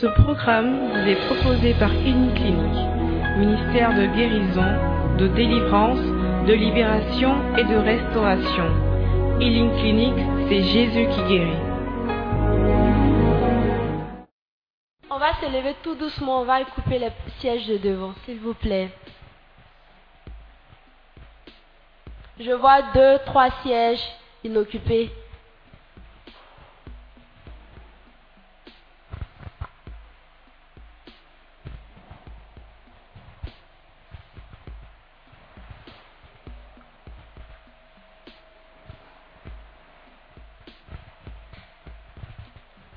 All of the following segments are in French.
Ce programme vous est proposé par Healing Clinic, ministère de guérison, de délivrance, de libération et de restauration. Healing Clinic, c'est Jésus qui guérit. On va se lever tout doucement, on va couper les sièges de devant, s'il vous plaît. Je vois deux, trois sièges inoccupés.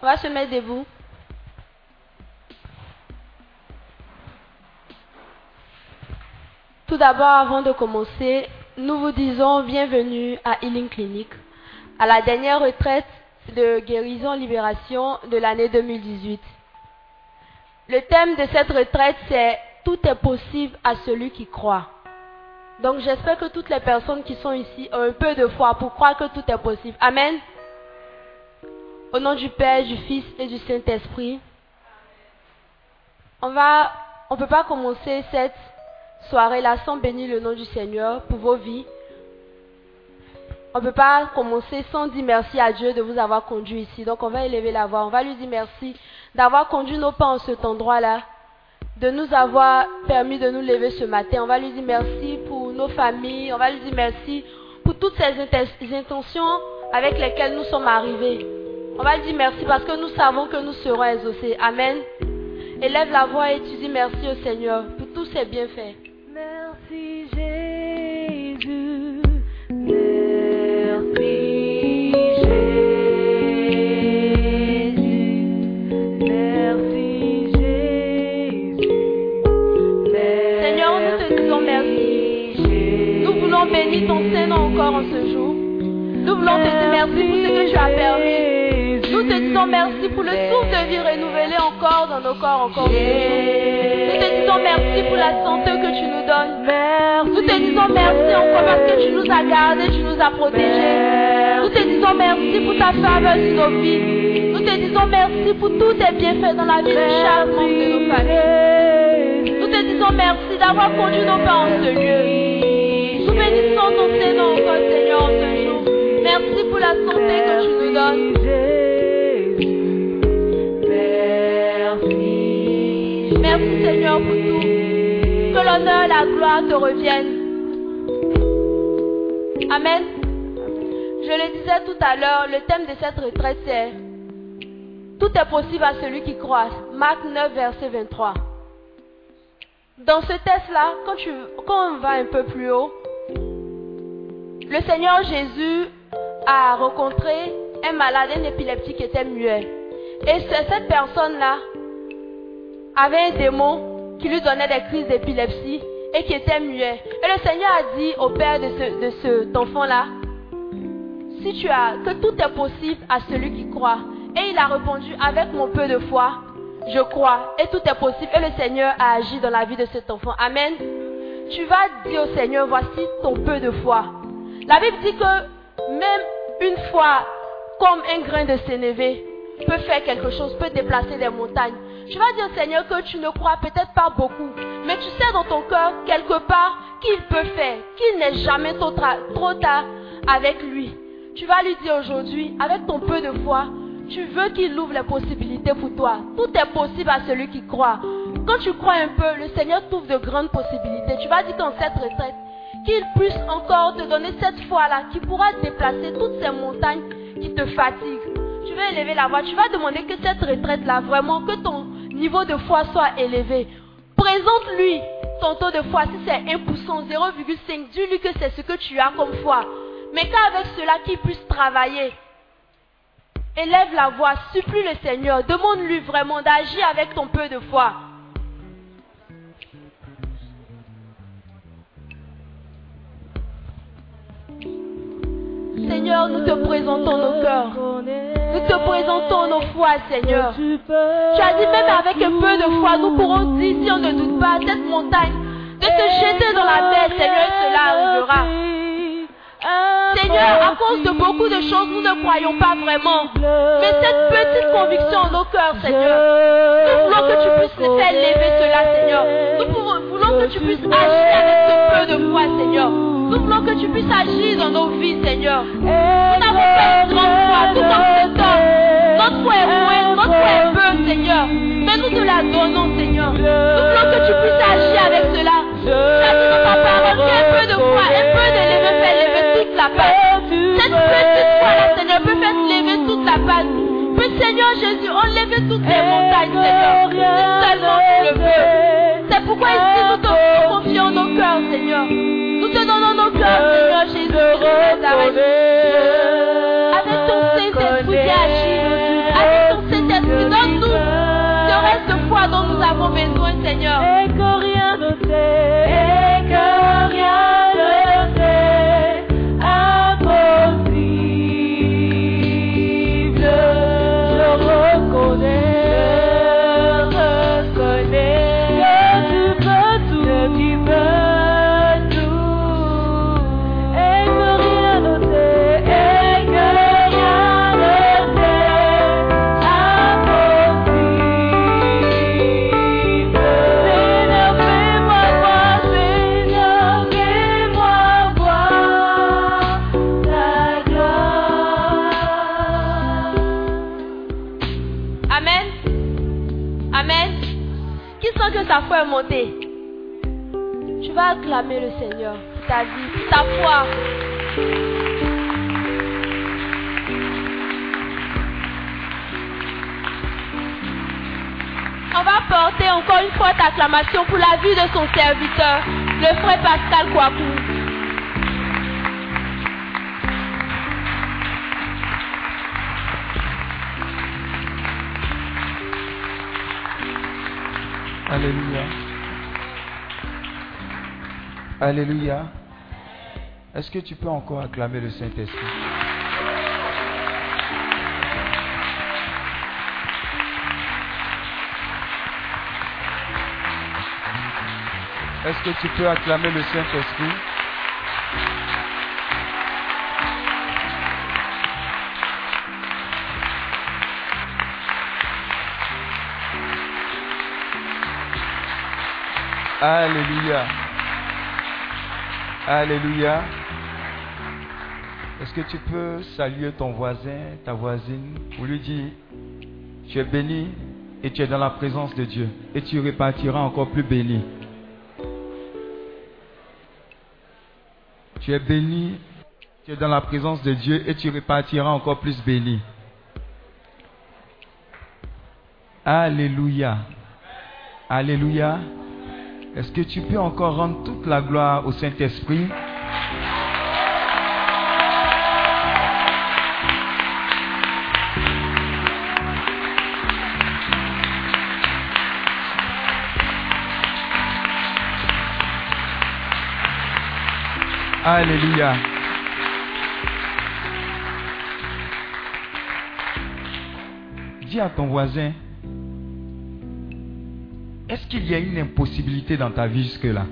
On va se mettre debout. Tout d'abord, avant de commencer, nous vous disons bienvenue à Healing Clinic, à la dernière retraite de guérison-libération de l'année 2018. Le thème de cette retraite, c'est Tout est possible à celui qui croit. Donc j'espère que toutes les personnes qui sont ici ont un peu de foi pour croire que tout est possible. Amen. Au nom du Père, du Fils et du Saint-Esprit, on va, on peut pas commencer cette soirée-là sans bénir le nom du Seigneur pour vos vies. On ne peut pas commencer sans dire merci à Dieu de vous avoir conduit ici. Donc on va élever la voix, on va lui dire merci d'avoir conduit nos pas en cet endroit-là, de nous avoir permis de nous lever ce matin. On va lui dire merci pour nos familles, on va lui dire merci pour toutes ces intentions avec lesquelles nous sommes arrivés. On va dire merci parce que nous savons que nous serons exaucés. Amen. Élève la voix et tu dis merci au Seigneur pour tous ses bienfaits. Merci Jésus. Merci Jésus. Merci Jésus. Seigneur, nous te disons merci. Nous voulons bénir ton Saint-Nom encore en ce jour. Nous voulons te dire merci pour ce que tu as permis. Nous te disons merci pour le souffle de vie renouvelé encore dans nos corps encore. Nous te disons merci pour la santé que tu nous donnes. Nous te disons merci encore parce que tu nous as gardés, tu nous as protégés. Nous te disons merci pour ta faveur sur nos vies. Nous te disons merci pour tous tes bienfaits dans la vie de chaque membre de nos familles. Nous te disons merci d'avoir conduit nos pas en ce lieu. Nous bénissons ton Seigneur encore, Seigneur, en ce jour. Merci pour la santé que tu nous donnes. Merci Seigneur pour tout. Que l'honneur et la gloire te reviennent. Amen. Je le disais tout à l'heure, le thème de cette retraite c'est Tout est possible à celui qui croit. Marc 9, verset 23. Dans ce texte-là, quand, quand on va un peu plus haut, le Seigneur Jésus a rencontré un malade, un épileptique qui était muet. Et cette personne-là avait un démon qui lui donnait des crises d'épilepsie et qui était muet. Et le Seigneur a dit au père de, ce, de cet enfant-là, si tu as, que tout est possible à celui qui croit. Et il a répondu, avec mon peu de foi, je crois, et tout est possible. Et le Seigneur a agi dans la vie de cet enfant. Amen. Tu vas dire au Seigneur, voici ton peu de foi. La Bible dit que même une foi comme un grain de sénévé peut faire quelque chose, peut déplacer des montagnes. Tu vas dire Seigneur que tu ne crois peut-être pas beaucoup, mais tu sais dans ton cœur quelque part qu'il peut faire, qu'il n'est jamais trop, tard avec lui. Tu vas lui dire aujourd'hui, avec ton peu de foi, tu veux qu'il ouvre les possibilités pour toi. Tout est possible à celui qui croit. Quand tu crois un peu, le Seigneur t'ouvre de grandes possibilités. Tu vas dire dans cette retraite, qu'il puisse encore te donner cette foi-là qui pourra déplacer toutes ces montagnes qui te fatiguent. Tu vas élever la voix, tu vas demander que cette retraite-là, vraiment, que ton niveau de foi soit élevé. Présente-lui ton taux de foi. Si c'est 1%, 0,5, dis-lui que c'est ce que tu as comme foi. Mais qu'avec cela, qu'il puisse travailler. Élève la voix, supplie le Seigneur, demande-lui vraiment d'agir avec ton peu de foi. Seigneur, nous te présentons nos cœurs. Nous te présentons nos foi, Seigneur. Tu as dit même avec un peu de foi, nous pourrons dire, si on ne doute pas, cette montagne, de se jeter dans la mer, Seigneur, cela arrivera. Seigneur, à cause de beaucoup de choses, nous ne croyons pas vraiment. Mais cette petite conviction en nos cœurs, Seigneur, nous faire lever cela, Seigneur. Nous voulons que tu puisses agir avec ce peu de foi, Seigneur. Nous voulons que tu puisses agir dans nos vies, Seigneur. Nous n'avons pas une grande foi, tout comme cet homme. Notre foi est moindre, notre foi est peu, Seigneur. Mais nous te la donnons, Seigneur. Nous voulons que tu puisses agir avec cela. Dit dans ta parole qu'un peu de foi, un peu de lever fait lever toute la base. Cette petite foi-là, Seigneur, peut faire lever toute la base. Peut, Seigneur Jésus, enlever toutes les montagnes, Seigneur. Si seulement tu le veux. Confions nos cœurs, Seigneur. Nous te donnons nos cœurs, Seigneur Jésus. De Nazareth. Avec ton Saint-Esprit, nos vies. Avec ton Saint-Esprit, donne-nous ce reste de foi dont nous avons besoin, Seigneur. Montée Tu vas acclamer le Seigneur pour ta vie, pour ta foi. On va porter encore une fois ta acclamation pour la vie de son serviteur, le frère Pascal Kouakou. Alléluia. Alléluia. Est-ce que tu peux encore acclamer le Saint-Esprit? Est-ce que tu peux acclamer le Saint-Esprit? Alléluia. Alléluia. Est-ce que tu peux saluer ton voisin, ta voisine, pour lui dire, tu es béni et tu es dans la présence de Dieu et tu repartiras encore plus béni. Tu es béni, tu es dans la présence de Dieu et tu repartiras encore plus béni. Alléluia. Alléluia. Est-ce que tu peux encore rendre toute la gloire au Saint-Esprit? Alléluia. Dis à ton voisin, qu'il y a une impossibilité dans ta vie jusque-là?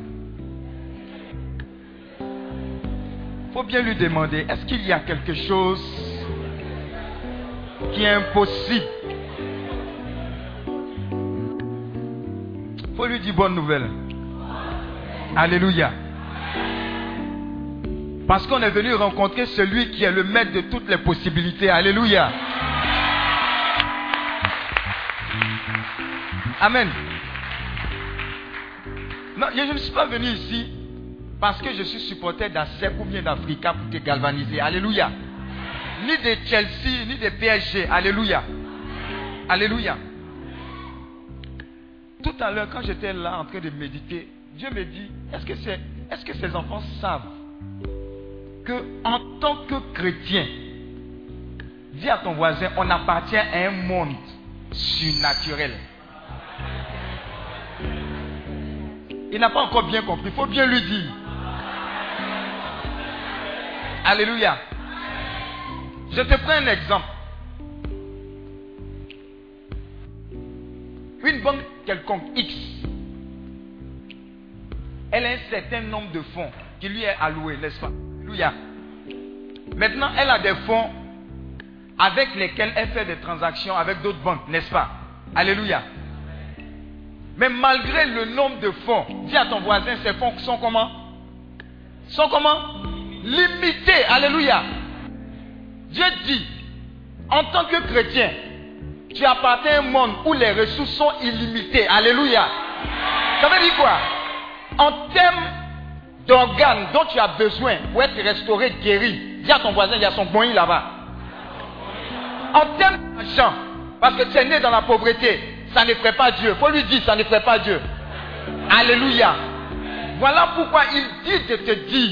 Faut bien lui demander, est-ce qu'il y a quelque chose qui est impossible? Faut lui dire bonne nouvelle. Alléluia. Parce qu'on est venu rencontrer celui qui est le maître de toutes les possibilités. Alléluia. Amen. Je ne suis pas venu ici parce que je suis supporter d'ASEP ou bien d'Africa pour te galvaniser. Alléluia. Ni de Chelsea, ni de PSG. Alléluia. Alléluia. Tout à l'heure, quand j'étais là en train de méditer, Dieu me dit, est-ce que, est-ce que ces enfants savent que en tant que chrétien, dis à ton voisin, on appartient à un monde surnaturel. Il n'a pas encore bien compris, il faut bien lui dire. Alléluia. Je te prends un exemple. Une banque quelconque X, elle a un certain nombre de fonds qui lui est alloué, n'est-ce pas? Alléluia. Maintenant, elle a des fonds avec lesquels elle fait des transactions avec d'autres banques, n'est-ce pas? Alléluia. Mais malgré le nombre de fonds, dis à ton voisin, ces fonds sont comment? Sont comment? Limités. Alléluia. Dieu dit, en tant que chrétien, tu appartiens à un monde où les ressources sont illimitées. Alléluia. Ça veut dire quoi? En termes d'organes dont tu as besoin pour être restauré, guéri, dis à ton voisin, il y a son bon là-bas. En termes d'argent, parce que tu es né dans la pauvreté, ça ne ferait pas Dieu. Faut lui dire, ça ne ferait pas Dieu. Alléluia. Voilà pourquoi il dit de te dire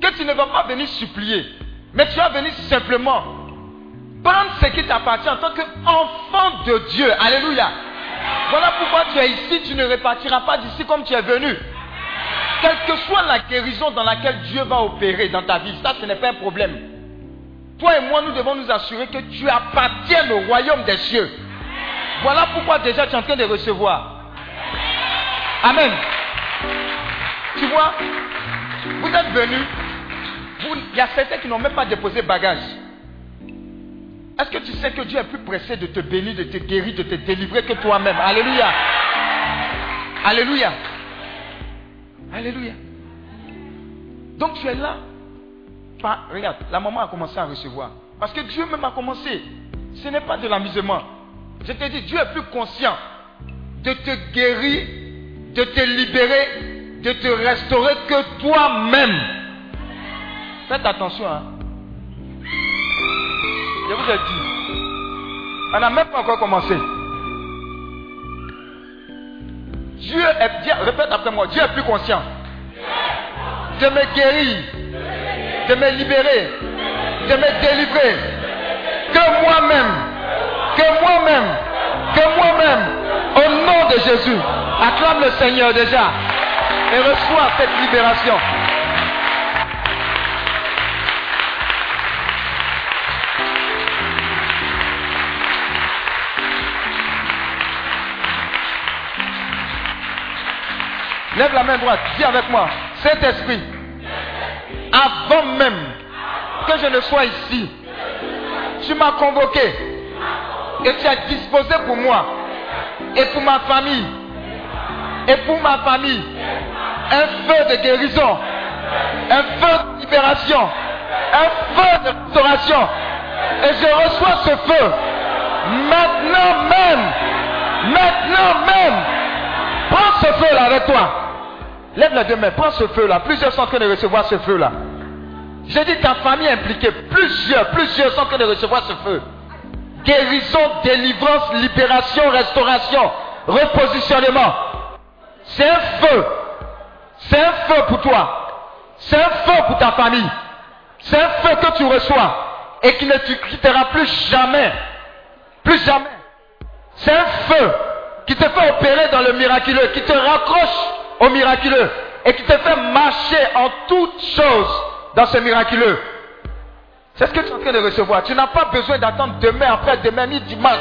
que tu ne vas pas venir supplier, mais tu vas venir simplement prendre ce qui t'appartient en tant qu'enfant de Dieu. Alléluia. Voilà pourquoi tu es ici, tu ne repartiras pas d'ici comme tu es venu. Quelle que soit la guérison dans laquelle Dieu va opérer dans ta vie, ça ce n'est pas un problème. Toi et moi, nous devons nous assurer que tu appartiens au royaume des cieux. Voilà pourquoi déjà tu es en train de recevoir. Amen. Tu vois, vous êtes venus, il y a certains qui n'ont même pas déposé bagage. Est-ce que tu sais que Dieu est plus pressé de te bénir, de te guérir, de te délivrer que toi-même? Alléluia. Alléluia. Alléluia. Donc tu es là. regarde, la maman a commencé à recevoir. Parce que Dieu même a commencé. Ce n'est pas de l'amusement. Je te dis, Dieu est plus conscient de te guérir, de te libérer, de te restaurer que toi-même. Faites attention. Hein. Je vous ai dit. On n'a même pas encore commencé. Dieu est, répète après moi, Dieu est plus conscient de me guérir, de me libérer, de me délivrer que moi-même, que moi-même, que moi-même, au nom de Jésus. Acclame le Seigneur déjà et reçois cette libération. Lève la main droite, dis avec moi, Saint-Esprit, avant même que je ne sois ici, tu m'as convoqué et tu as disposé pour moi et pour ma famille et pour ma famille un feu de guérison, un feu de libération, un feu de restauration. Et je reçois ce feu maintenant même, maintenant même. Prends ce feu là avec toi. Lève les deux mains, prends ce feu-là. Plusieurs sont en train de recevoir ce feu-là. J'ai dit ta famille impliquée. Plusieurs, plusieurs sont en train de recevoir ce feu. Guérison, délivrance, libération, restauration, repositionnement. C'est un feu. C'est un feu pour toi. C'est un feu pour ta famille. C'est un feu que tu reçois et qui ne te quittera plus jamais. Plus jamais. C'est un feu qui te fait opérer dans le miraculeux, qui te raccroche au miraculeux et qui te fait marcher en toutes choses dans ce miraculeux. C'est ce que tu es en train de recevoir. Tu n'as pas besoin d'attendre demain, après-demain, ni dimanche.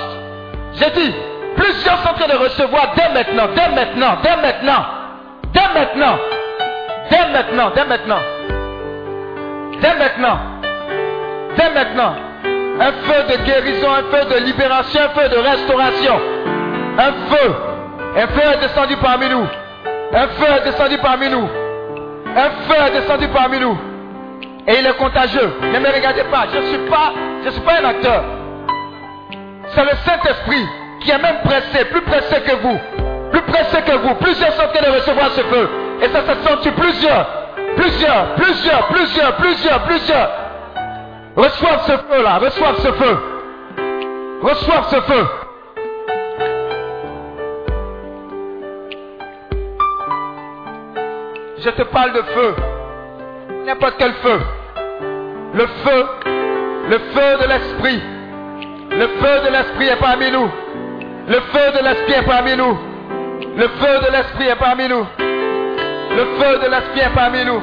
J'ai dit, plusieurs sont en train de recevoir dès maintenant, dès maintenant, dès maintenant, dès maintenant, dès maintenant, dès maintenant, dès maintenant, dès maintenant. Un feu de guérison, un feu de libération, un feu de restauration. Un feu. Un feu est descendu parmi nous. Un feu est descendu parmi nous. Un feu est descendu parmi nous. Et il est contagieux. Ne me regardez pas. Je ne suis pas, je suis pas un acteur. C'est le Saint-Esprit qui est même pressé, plus pressé que vous. Plus pressé que vous. Plusieurs sont de recevoir ce feu. Et ça se sent plusieurs. Plusieurs, plusieurs, plusieurs, plusieurs, plusieurs. Reçoivent ce feu-là. Reçoivent ce feu. Reçoivent ce feu. Je te parle de feu. N'importe quel feu. Le feu, le feu de l'esprit. Le feu de l'esprit est parmi nous. Le feu de l'esprit est parmi nous. Le feu de l'esprit est parmi nous. Le feu de l'esprit est parmi nous.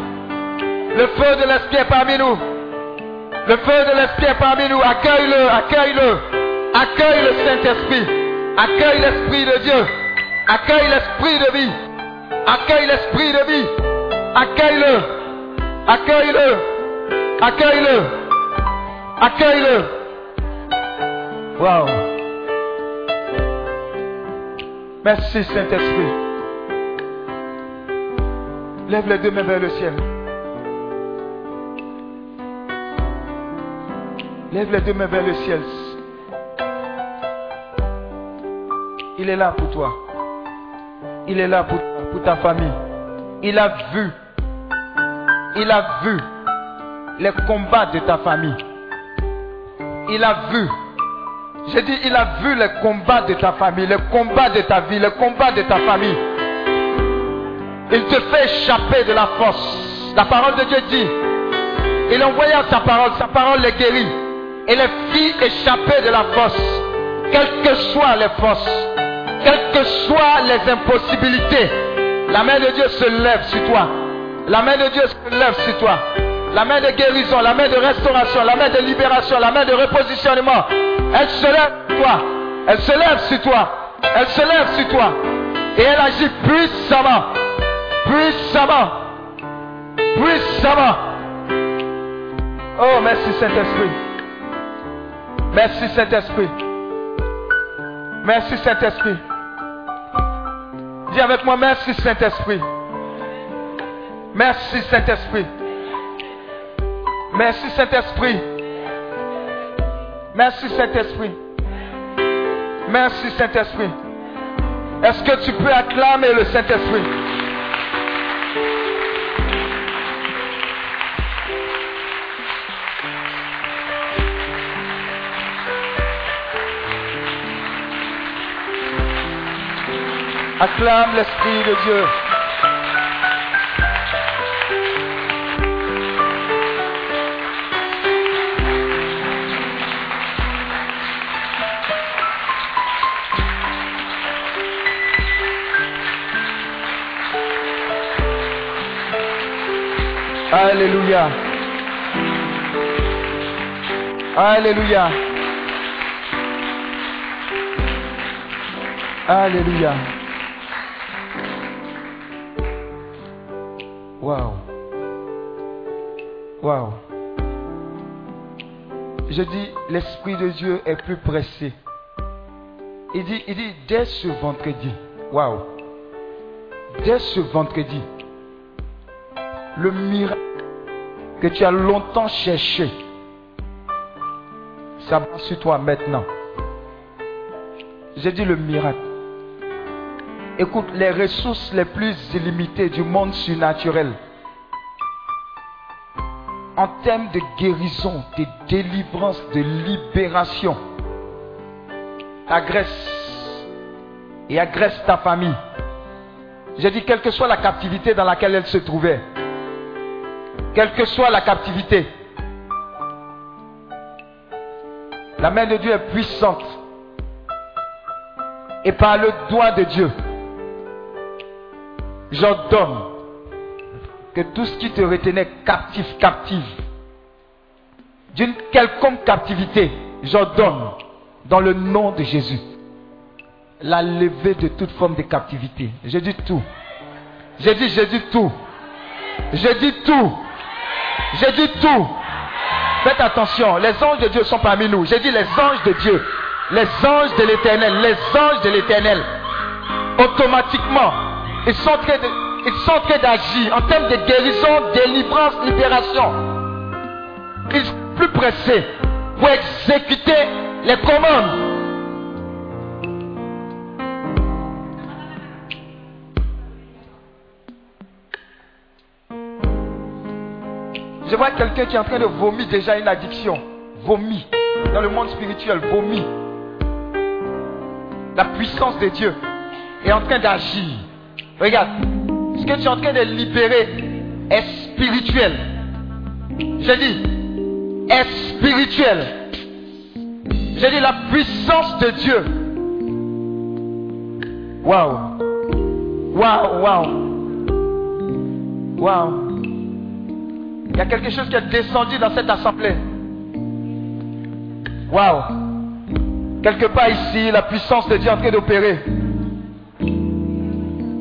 Le feu de l'esprit est parmi nous. Le feu de l'esprit est parmi nous. Accueille-le, accueille-le. Accueille le Saint-Esprit. Accueille l'Esprit de Dieu. Accueille l'Esprit de vie. Accueille l'esprit de vie. Accueille-le. Accueille-le. Accueille-le. Accueille-le. Wow. Merci Saint-Esprit. Lève les deux mains vers le ciel. Lève les deux mains vers le ciel. Il est là pour toi. Il est là pour, ta famille. Il a vu. Il a vu les combats de ta famille. Il a vu. J'ai dit, il a vu les combats de ta famille, les combats de ta vie, les combats de ta famille. Il te fait échapper de la force. La parole de Dieu dit, il envoya sa parole, sa parole les guérit. Et les fit échapper de la force. Quelles que soient les forces, quelles que soient les impossibilités, la main de Dieu se lève sur toi. La main de Dieu se lève sur toi. La main de guérison, la main de restauration, la main de libération, la main de repositionnement. Elle se lève toi. Elle se lève sur toi. Elle se lève sur toi. Et elle agit puissamment. Puissamment. Puissamment. Oh, merci Saint-Esprit. Merci Saint-Esprit. Merci Saint-Esprit. Dis avec moi, merci Saint-Esprit. Merci Saint-Esprit. Merci Saint-Esprit. Merci Saint-Esprit. Merci Saint-Esprit. Est-ce que tu peux acclamer le Saint-Esprit? Acclame l'Esprit de Dieu. Alléluia. Alléluia. Alléluia. Waouh. Waouh. Je dis, l'Esprit de Dieu est plus pressé. Il dit, il dit, dès ce vendredi, waouh, dès ce vendredi, le miracle que tu as longtemps cherché, va sur toi maintenant. J'ai dit le miracle. Écoute, les ressources les plus illimitées du monde surnaturel, en termes de guérison, de délivrance, de libération, agresse et agresse ta famille. J'ai dit, quelle que soit la captivité dans laquelle elle se trouvait, quelle que soit la captivité, la main de Dieu est puissante. Et par le doigt de Dieu, j'ordonne que tout ce qui te retenait captif, captive, d'une quelconque captivité, j'ordonne dans le nom de Jésus la levée de toute forme de captivité. Je dis tout. Je dis, je dis tout. Je dis tout. Je dis tout. Faites attention, les anges de Dieu sont parmi nous. J'ai dit les anges de Dieu, les anges de l'éternel, les anges de l'éternel. Automatiquement, ils sont en train d'agir en termes de guérison, délivrance, libération. Ils sont plus pressés pour exécuter les commandes. Je vois quelqu'un qui est en train de vomir déjà une addiction. Vomit. Dans le monde spirituel, vomit. La puissance de Dieu est en train d'agir. Regarde. Ce que tu es en train de libérer est spirituel. Je dis, est spirituel. Je dis la puissance de Dieu. Waouh. Waouh, waouh. Waouh. Il y a quelque chose qui est descendu dans cette assemblée. Waouh. Quelque part ici, la puissance de Dieu est en train d'opérer.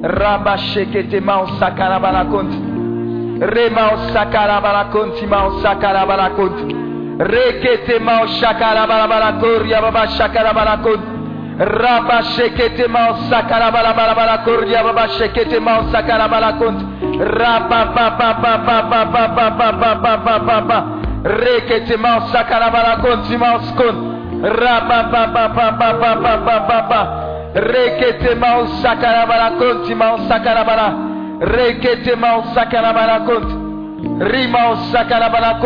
Rabasheketema o sakarabalakont. Rema o sakarabalakont. Ma o Rabashekete Mansakarabalabalabala Kordia Babashekete Mansakarabala Kont Rababababababababababababababa Rekete Mansakarabala Konti Manskon Rabababababababababa Rekete Mansakarabala Konti Mansakarabala Rekete Mansakarabala Kont Rimansakarabala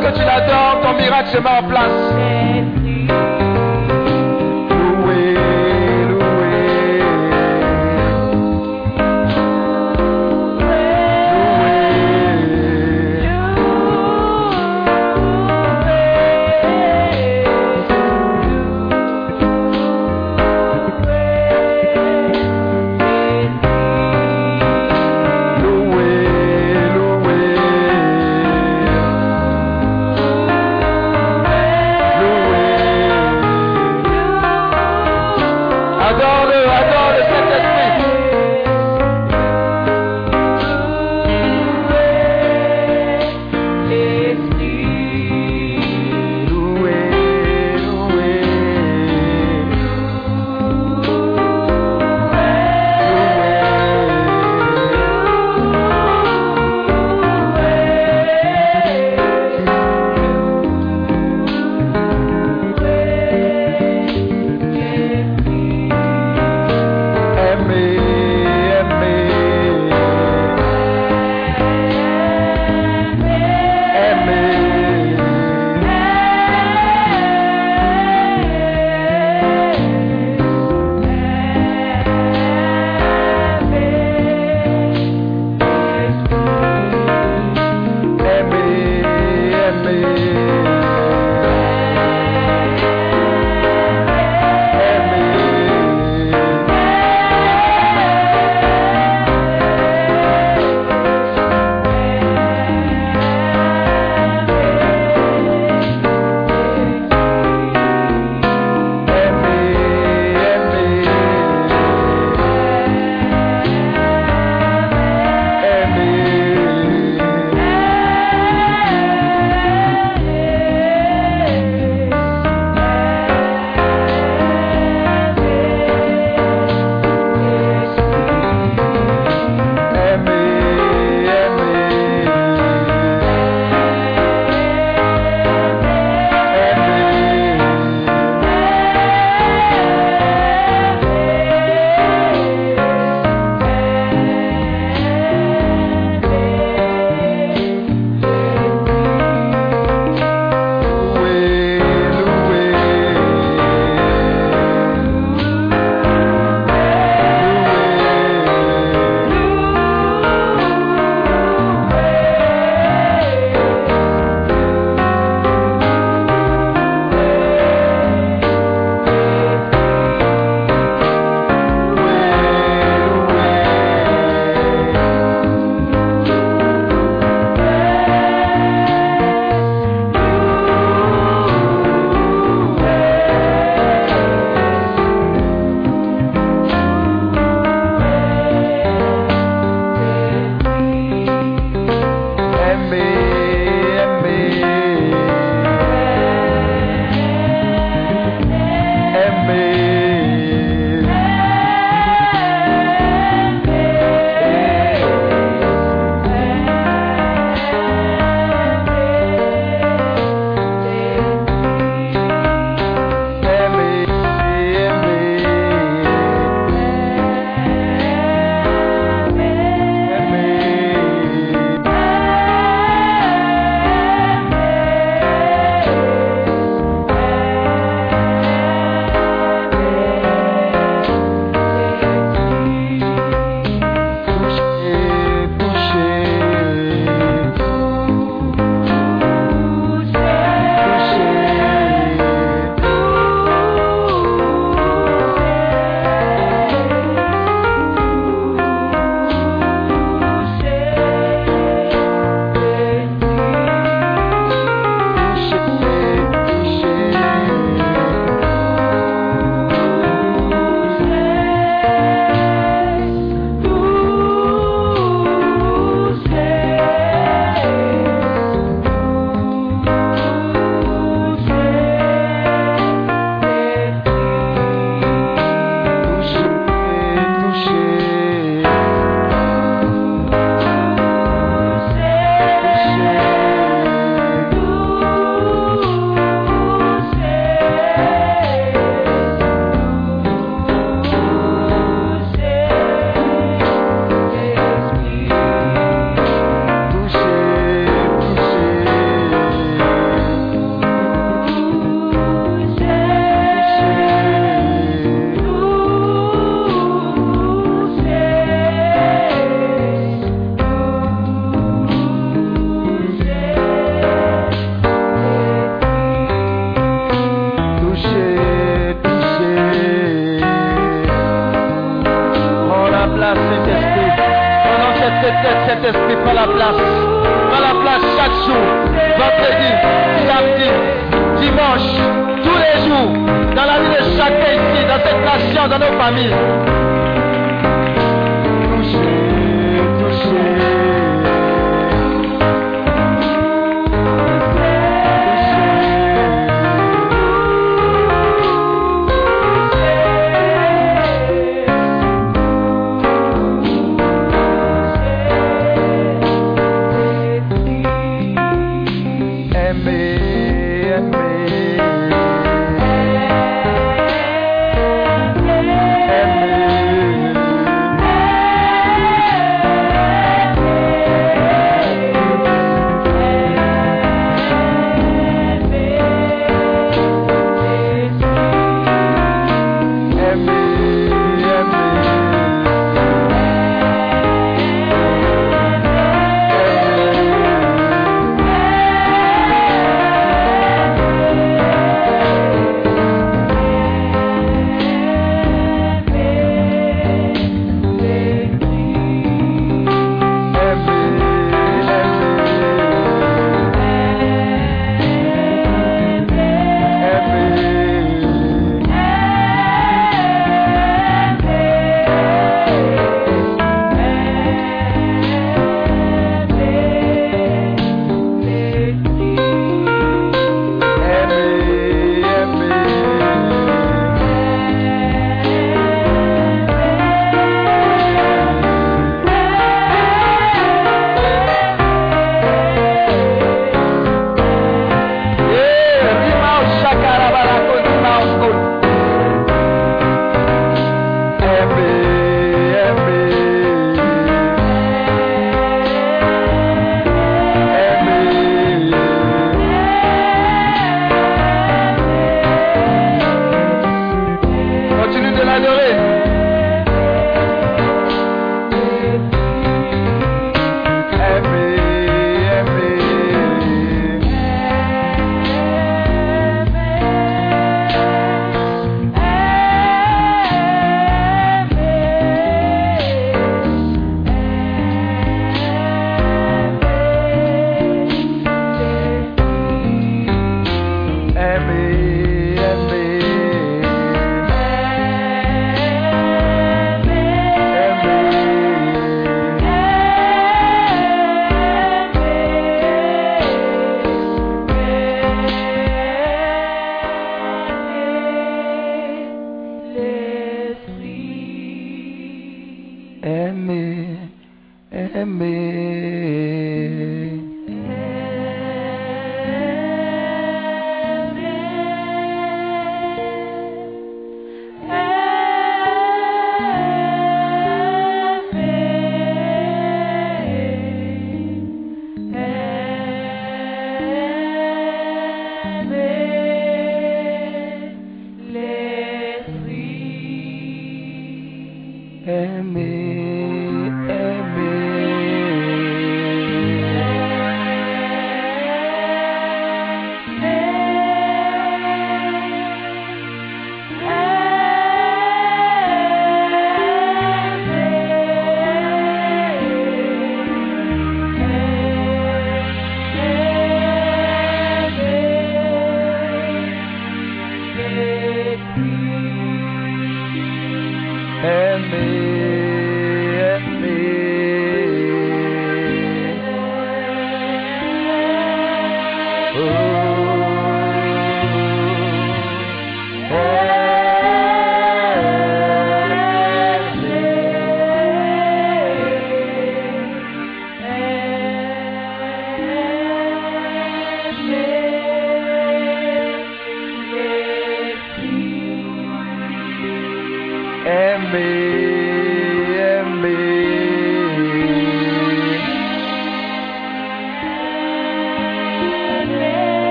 que tu l'adores, ton miracle se met en place.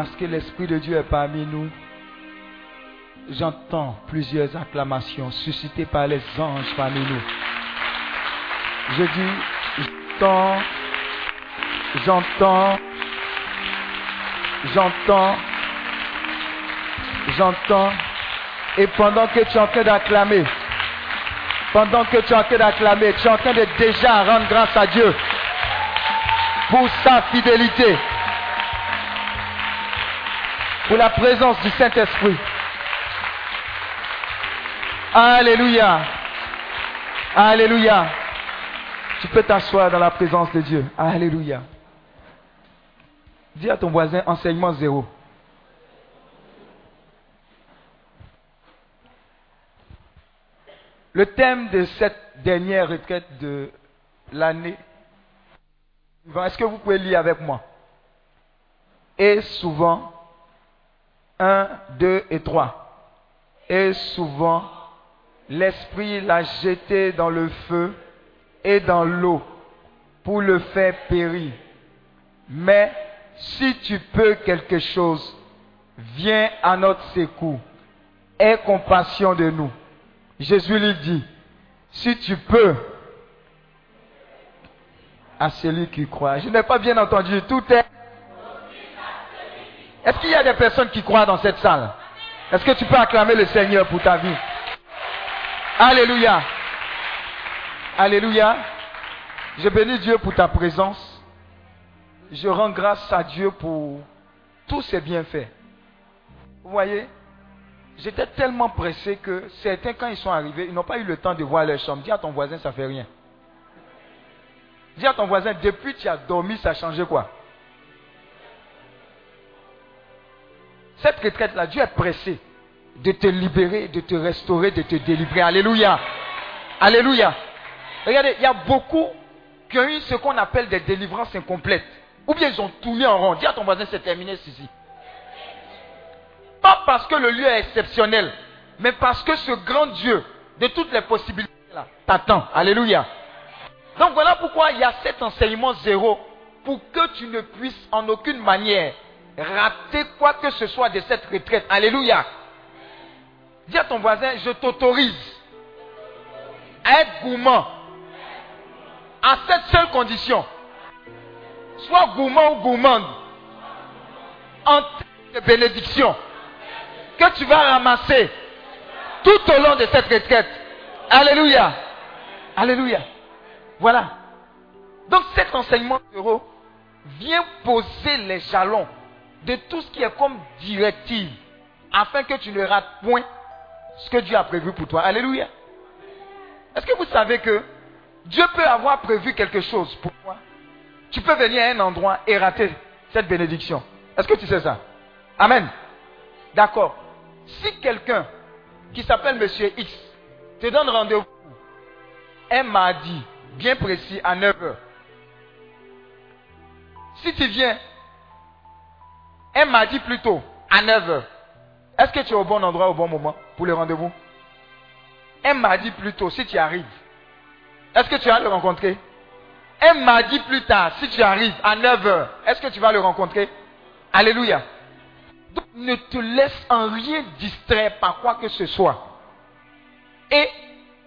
Parce que l'Esprit de Dieu est parmi nous, j'entends plusieurs acclamations suscitées par les anges parmi nous. Je dis, j'entends, j'entends, j'entends, j'entends. Et pendant que tu es en train d'acclamer, pendant que tu es en train d'acclamer, tu es en train de déjà rendre grâce à Dieu pour sa fidélité, pour la présence du Saint-Esprit. Alléluia. Alléluia. Tu peux t'asseoir dans la présence de Dieu. Alléluia. Dis à ton voisin, enseignement zéro. Le thème de cette dernière retraite de l'année, est-ce que vous pouvez lire avec moi? Et souvent, 1, 2 et 3. Et souvent, l'Esprit l'a jeté dans le feu et dans l'eau pour le faire périr. Mais si tu peux quelque chose, viens à notre secours. Aie compassion de nous. Jésus lui dit, si tu peux, à celui qui croit. Je n'ai pas bien entendu, tout est... Est-ce qu'il y a des personnes qui croient dans cette salle? Est-ce que tu peux acclamer le Seigneur pour ta vie? Alléluia. Alléluia. Je bénis Dieu pour ta présence. Je rends grâce à Dieu pour tous ses bienfaits. Vous voyez J'étais tellement pressé que certains, quand ils sont arrivés, ils n'ont pas eu le temps de voir leur chambre. Dis à ton voisin, ça fait rien. Dis à ton voisin, depuis que tu as dormi, ça a changé quoi? Cette retraite-là, Dieu est pressé de te libérer, de te restaurer, de te délivrer. Alléluia. Alléluia. Regardez, il y a beaucoup qui ont eu ce qu'on appelle des délivrances incomplètes. Ou bien ils ont tourné en rond. Dis à ton voisin, c'est terminé ceci. Pas parce que le lieu est exceptionnel, mais parce que ce grand Dieu, de toutes les possibilités là, t'attend. Alléluia. Donc voilà pourquoi il y a cet enseignement zéro, pour que tu ne puisses en aucune manière rater quoi que ce soit de cette retraite. Alléluia. Dis à ton voisin, je t'autorise à être gourmand. À cette seule condition. Sois gourmand ou gourmande. En de bénédiction que tu vas ramasser tout au long de cette retraite. Alléluia. Alléluia. Voilà. Donc cet enseignement vient poser les jalons de tout ce qui est comme directive afin que tu ne rates point ce que Dieu a prévu pour toi. Alléluia. Est-ce que vous savez que Dieu peut avoir prévu quelque chose pour toi? Tu peux venir à un endroit et rater cette bénédiction. Est-ce que tu sais ça? Amen. D'accord. Si quelqu'un qui s'appelle Monsieur X te donne rendez-vous un mardi bien précis à 9 h, si tu viens un mardi plus tôt à 9 h, est-ce que tu es au bon endroit au bon moment pour le rendez-vous? Un mardi plus tôt, si tu arrives, est-ce que tu vas le rencontrer? Un mardi plus tard, si tu arrives à 9 h, est-ce que tu vas le rencontrer? Alléluia. Donc ne te laisse en rien distraire par quoi que ce soit. Et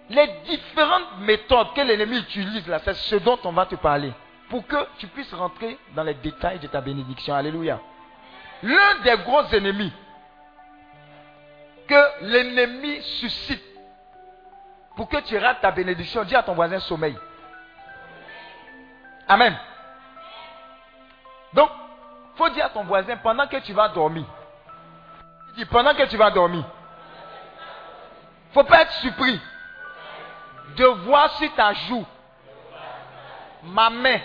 les différentes méthodes que l'ennemi utilise là, c'est ce dont on va te parler. Pour que tu puisses rentrer dans les détails de ta bénédiction. Alléluia. L'un des gros ennemis que l'ennemi suscite pour que tu rates ta bénédiction, dis à ton voisin sommeil. Amen. Donc, faut dire à ton voisin, pendant que tu vas dormir, dis, pendant que tu vas dormir, faut pas être surpris de voir sur ta joue ma main.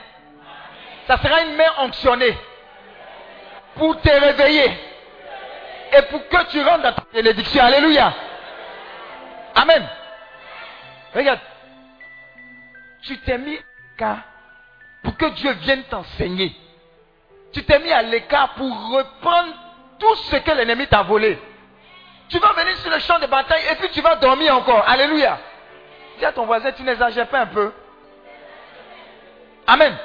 Ça sera une main onctionnée pour te réveiller et pour que tu rentres dans ta bénédiction. Alléluia. Amen. Regarde, tu t'es mis à pour que Dieu vienne t'enseigner. Tu t'es mis à l'écart pour reprendre tout ce que l'ennemi t'a volé. Tu vas venir sur le champ de bataille et puis tu vas dormir encore. Alléluia. Dis à ton voisin, tu n'exagères pas un peu. Amen.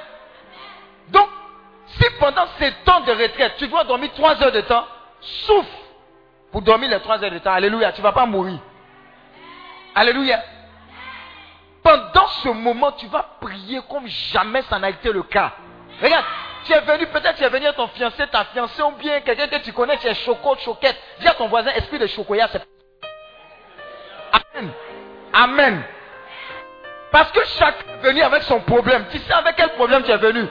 Si pendant ces temps de retraite, tu dois dormir trois heures de temps, souffle pour dormir les trois heures de temps. Alléluia, tu ne vas pas mourir. Alléluia. Pendant ce moment, tu vas prier comme jamais ça n'a été le cas. Regarde, tu es venu, peut-être tu es venu à ton fiancé, ta fiancée ou bien quelqu'un que tu connais, tu es choco, choquette. Dis à ton voisin, esprit de chocolat, c'est... Amen. Amen. Parce que chacun est venu avec son problème. Tu sais avec quel problème tu es venu?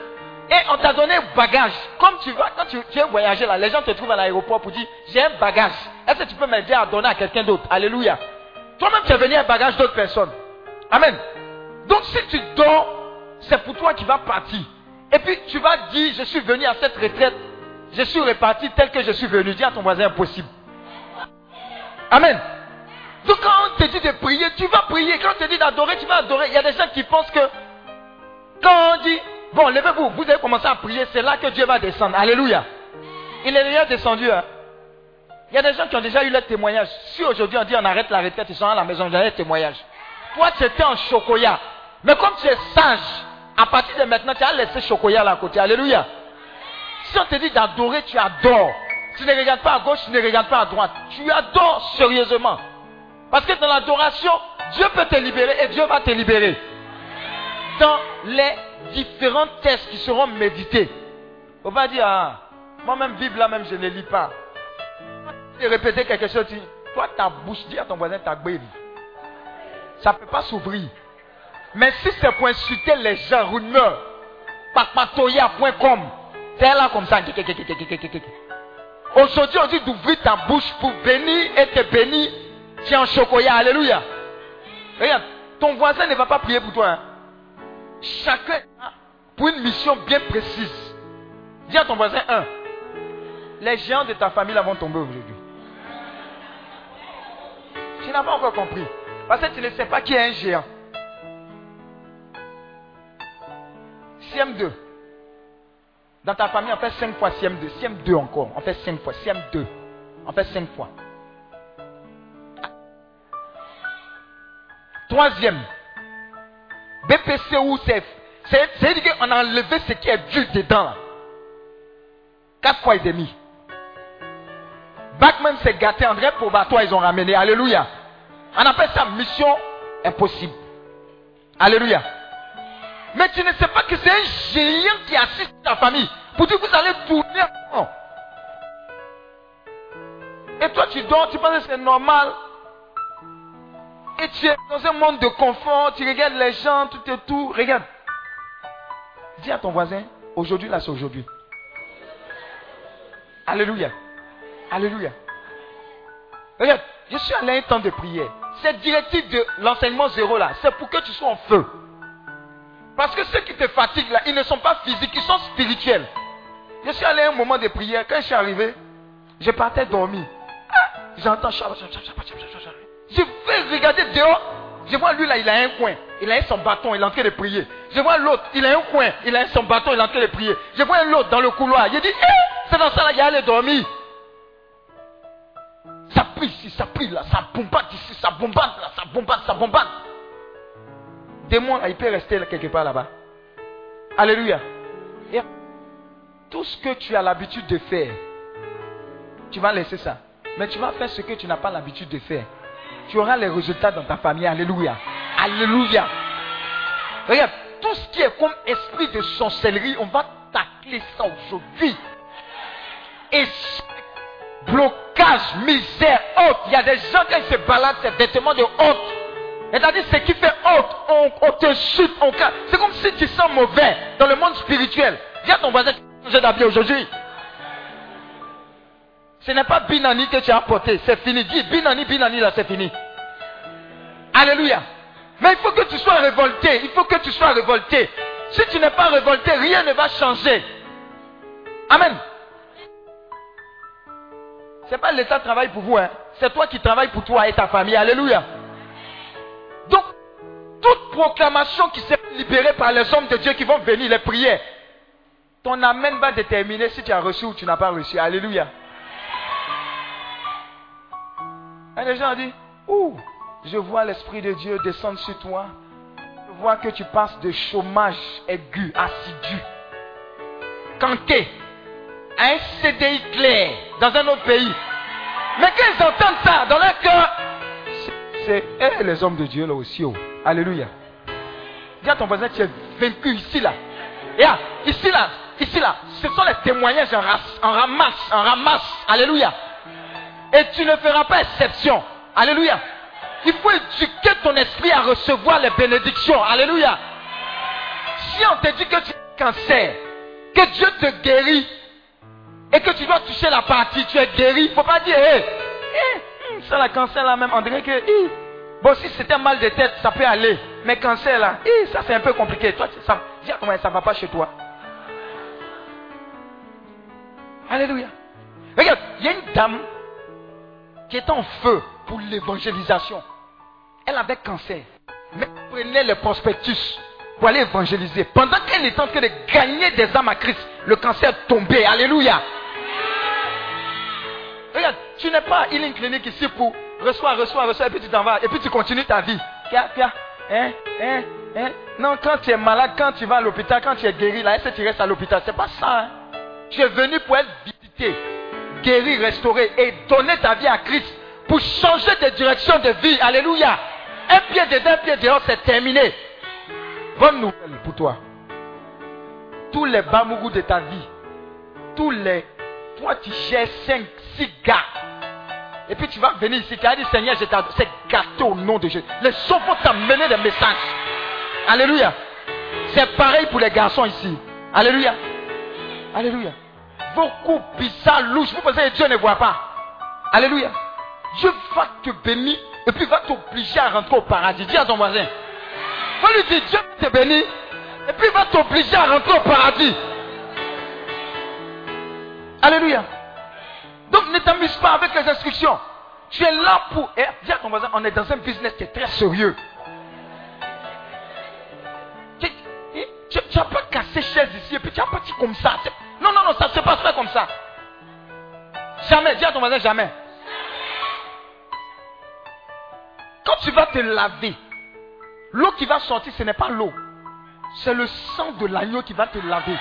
Et on t'a donné bagage. Comme tu vas, quand tu, tu viens voyager là, les gens te trouvent à l'aéroport pour dire, j'ai un bagage. Est-ce que tu peux m'aider à donner à quelqu'un d'autre? Alléluia. Toi-même, tu es venu un bagage d'autres personnes. Amen. Donc si tu dors, c'est pour toi qui vas partir. Et puis tu vas dire, je suis venu à cette retraite, je suis reparti tel que je suis venu. Dis à ton voisin impossible. Amen. Donc quand on te dit de prier, tu vas prier. Quand on te dit d'adorer, tu vas adorer. Il y a des gens qui pensent que quand on dit, bon, levez-vous, vous allez commencer à prier, c'est là que Dieu va descendre. Alléluia. Il est déjà descendu. Hein. Il y a des gens qui ont déjà eu leur témoignage. Si aujourd'hui on dit on arrête la retraite, ils sont à la maison, j'ai un témoignage. Toi, tu étais en chocoya. Mais comme tu es sage, à partir de maintenant, tu as laissé chocoya là à côté. Alléluia. Si on te dit d'adorer, tu adores. Tu ne regardes pas à gauche, tu ne regardes pas à droite. Tu adores sérieusement. Parce que dans l'adoration, Dieu peut te libérer et Dieu va te libérer. Dans les différents tests qui seront médités. On va dire, ah, moi-même, Bible là même, je ne lis pas. Tu répéter quelque chose, tu, toi, ta bouche, dis à ton voisin, ta gueule. Ça ne peut pas s'ouvrir. Mais si c'est pour insulter les gens, rumeur, papatoya.com, c'est là comme ça. Aujourd'hui, on dit d'ouvrir ta bouche pour bénir et te bénir en chocolat. Alléluia. Regarde, ton voisin ne va pas prier pour toi. Hein. Chacun a pour une mission bien précise. Dis à ton voisin, un, les géants de ta famille vont tomber aujourd'hui. Tu n'as pas encore compris. Parce que tu ne sais pas qui est un géant. CM2. Dans ta famille, on fait 5 fois CM2. CM2 encore. On fait 5 fois. CM2. On fait 5 fois. Troisième, BPC ou c'est, c'est-à-dire qu'on a enlevé ce qui est dur dedans. Quatre fois et demi. Backman s'est gâté, André Probatoire, ils ont ramené. Alléluia. On appelle ça mission impossible. Alléluia. Mais tu ne sais pas que c'est un géant qui assiste ta famille. Pour dire que vous allez tourner. Et toi, tu dors, tu penses que c'est normal. Et tu es dans un monde de confort, tu regardes les gens, tout et tout. Regarde. Dis à ton voisin, aujourd'hui, là, c'est aujourd'hui. Alléluia. Alléluia. Regarde, je suis allé un temps de prière. Cette directive de l'enseignement zéro là, c'est pour que tu sois en feu. Parce que ceux qui te fatiguent là, ils ne sont pas physiques, ils sont spirituels. Je suis allé à un moment de prière. Quand je suis arrivé, je partais dormir. Ah, j'entends je vais regarder dehors. Je vois lui là, il a un coin. Il a son bâton, il est en train de prier. Je vois l'autre, il a un coin. Il a son bâton, il est en train de prier. Je vois l'autre dans le couloir. Il dit, eh, c'est dans ça là, il allé dormir. Ça prie ici, ça prie là, ça bombarde ici, ça bombarde là, ça bombarde, ça bombarde. Démon, il peut rester quelque part là-bas. Alléluia. Tout ce que tu as l'habitude de faire, tu vas laisser ça. Mais tu vas faire ce que tu n'as pas l'habitude de faire tu auras les résultats dans ta famille. Alléluia. Alléluia. Regarde, tout ce qui est comme esprit de sorcellerie, on va tacler ça aujourd'hui. Et blocage, misère, honte. Il y a des gens qui se baladent, c'est vêtements de honte. C'est-à-dire, ce qui fait honte, on, te chute, on C'est comme si tu sens mauvais dans le monde spirituel. Dis à ton voisin, tu d'habiller aujourd'hui. Ce n'est pas Binani que tu as apporté. C'est fini. Dis Binani, Binani, là, c'est fini. Alléluia. Mais il faut que tu sois révolté. Il faut que tu sois révolté. Si tu n'es pas révolté, rien ne va changer. Amen. Ce n'est pas l'État qui travaille pour vous. Hein. C'est toi qui travailles pour toi et ta famille. Alléluia. Donc, toute proclamation qui s'est libérée par les hommes de Dieu qui vont venir, les prières, ton Amen va déterminer si tu as reçu ou tu n'as pas reçu. Alléluia. Et les gens dit, ouh, je vois l'Esprit de Dieu descendre sur toi. Je vois que tu passes de chômage aigu, assidu. Kanté a un CDI clair dans un autre pays. Mais quand ils entendent ça dans leur cœur, c'est eux les hommes de Dieu là aussi. Oh. Alléluia. Dis à ton voisin, tu es vaincu ici là. Et là, ici là, ici là, ce sont les témoignages en ramasse, en ramasse. Alléluia. Et tu ne feras pas exception. Alléluia. Il faut éduquer ton esprit à recevoir les bénédictions. Alléluia. Si on te dit que tu as cancer, que Dieu te guérit, et que tu dois toucher la partie, tu es guéri, il ne faut pas dire, hé, hé, ça la cancer là même, on dirait que, hé, bon si c'était mal de tête, ça peut aller, mais cancer là, ça c'est un peu compliqué. Toi, ça, comment ça ne va pas chez toi. Alléluia. Regarde, il y a une dame qui est en feu pour l'évangélisation. Elle avait cancer. Mais elle prenait le prospectus pour aller évangéliser. Pendant qu'elle est en train de gagner des âmes à Christ, le cancer est tombé. Alléluia. Regarde, tu n'es pas à Healing Clinic ici pour reçois, reçois, reçois, et puis tu t'en vas, et puis tu continues ta vie. Hein, hein, hein. Non, quand tu es malade, quand tu vas à l'hôpital, quand tu es guéri, là, est-ce que tu restes à l'hôpital C'est pas ça. Hein. Tu es venu pour être visité, guéri, restauré et donner ta vie à Christ pour changer de direction de vie. Alléluia. Un pied dedans, un pied dehors, c'est terminé. Bonne nouvelle pour toi. Tous les bamougous de ta vie, tous les. Toi, tu gères 5, 6 gars. Et puis tu vas venir ici, tu as dit Seigneur, je c'est gâteau au nom de Jésus. Les gens vont t'amener des messages. Alléluia. C'est pareil pour les garçons ici. Alléluia. Alléluia. Beaucoup bizarres, louches. Vous pensez que Dieu ne voit pas? Alléluia. Dieu va te bénir et puis va t'obliger à rentrer au paradis. Dis à ton voisin. Va lui dire Dieu te bénir et puis va t'obliger à rentrer au paradis. Alléluia. Donc ne t'amuse pas avec les instructions. Tu es là pour. Dis à ton voisin, on est dans un business qui est très sérieux. Tu n'as pas cassé chaise ici et puis tu as parti comme ça. Non, non, non, ça ne se passe pas comme ça. Jamais. Dis à ton voisin, jamais. Quand tu vas te laver, l'eau qui va sortir, ce n'est pas l'eau. C'est le sang de l'agneau qui va te laver.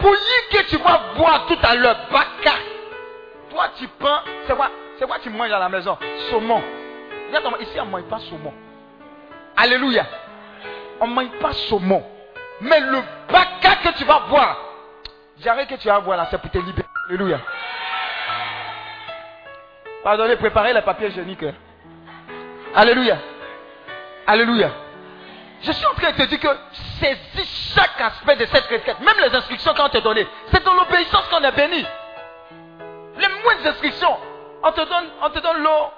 Bouillie que tu vas boire tout à l'heure, baka. Toi, tu prends, c'est quoi, c'est quoi tu manges à la maison? Saumon. Ici, on ne mange pas saumon. Alléluia. On ne mange pas saumon. Mais le baka que tu vas boire, j'arrête que tu vas boire là, c'est pour te libérer. Alléluia. Pardonnez, préparez les papiers hygiéniques. Alléluia. Alléluia. Je suis en train de te dire que saisis chaque aspect de cette requête, même les instructions qu'on t'a données. C'est dans l'obéissance qu'on est béni. Les moindres instructions, on te donne, on te donne l'eau.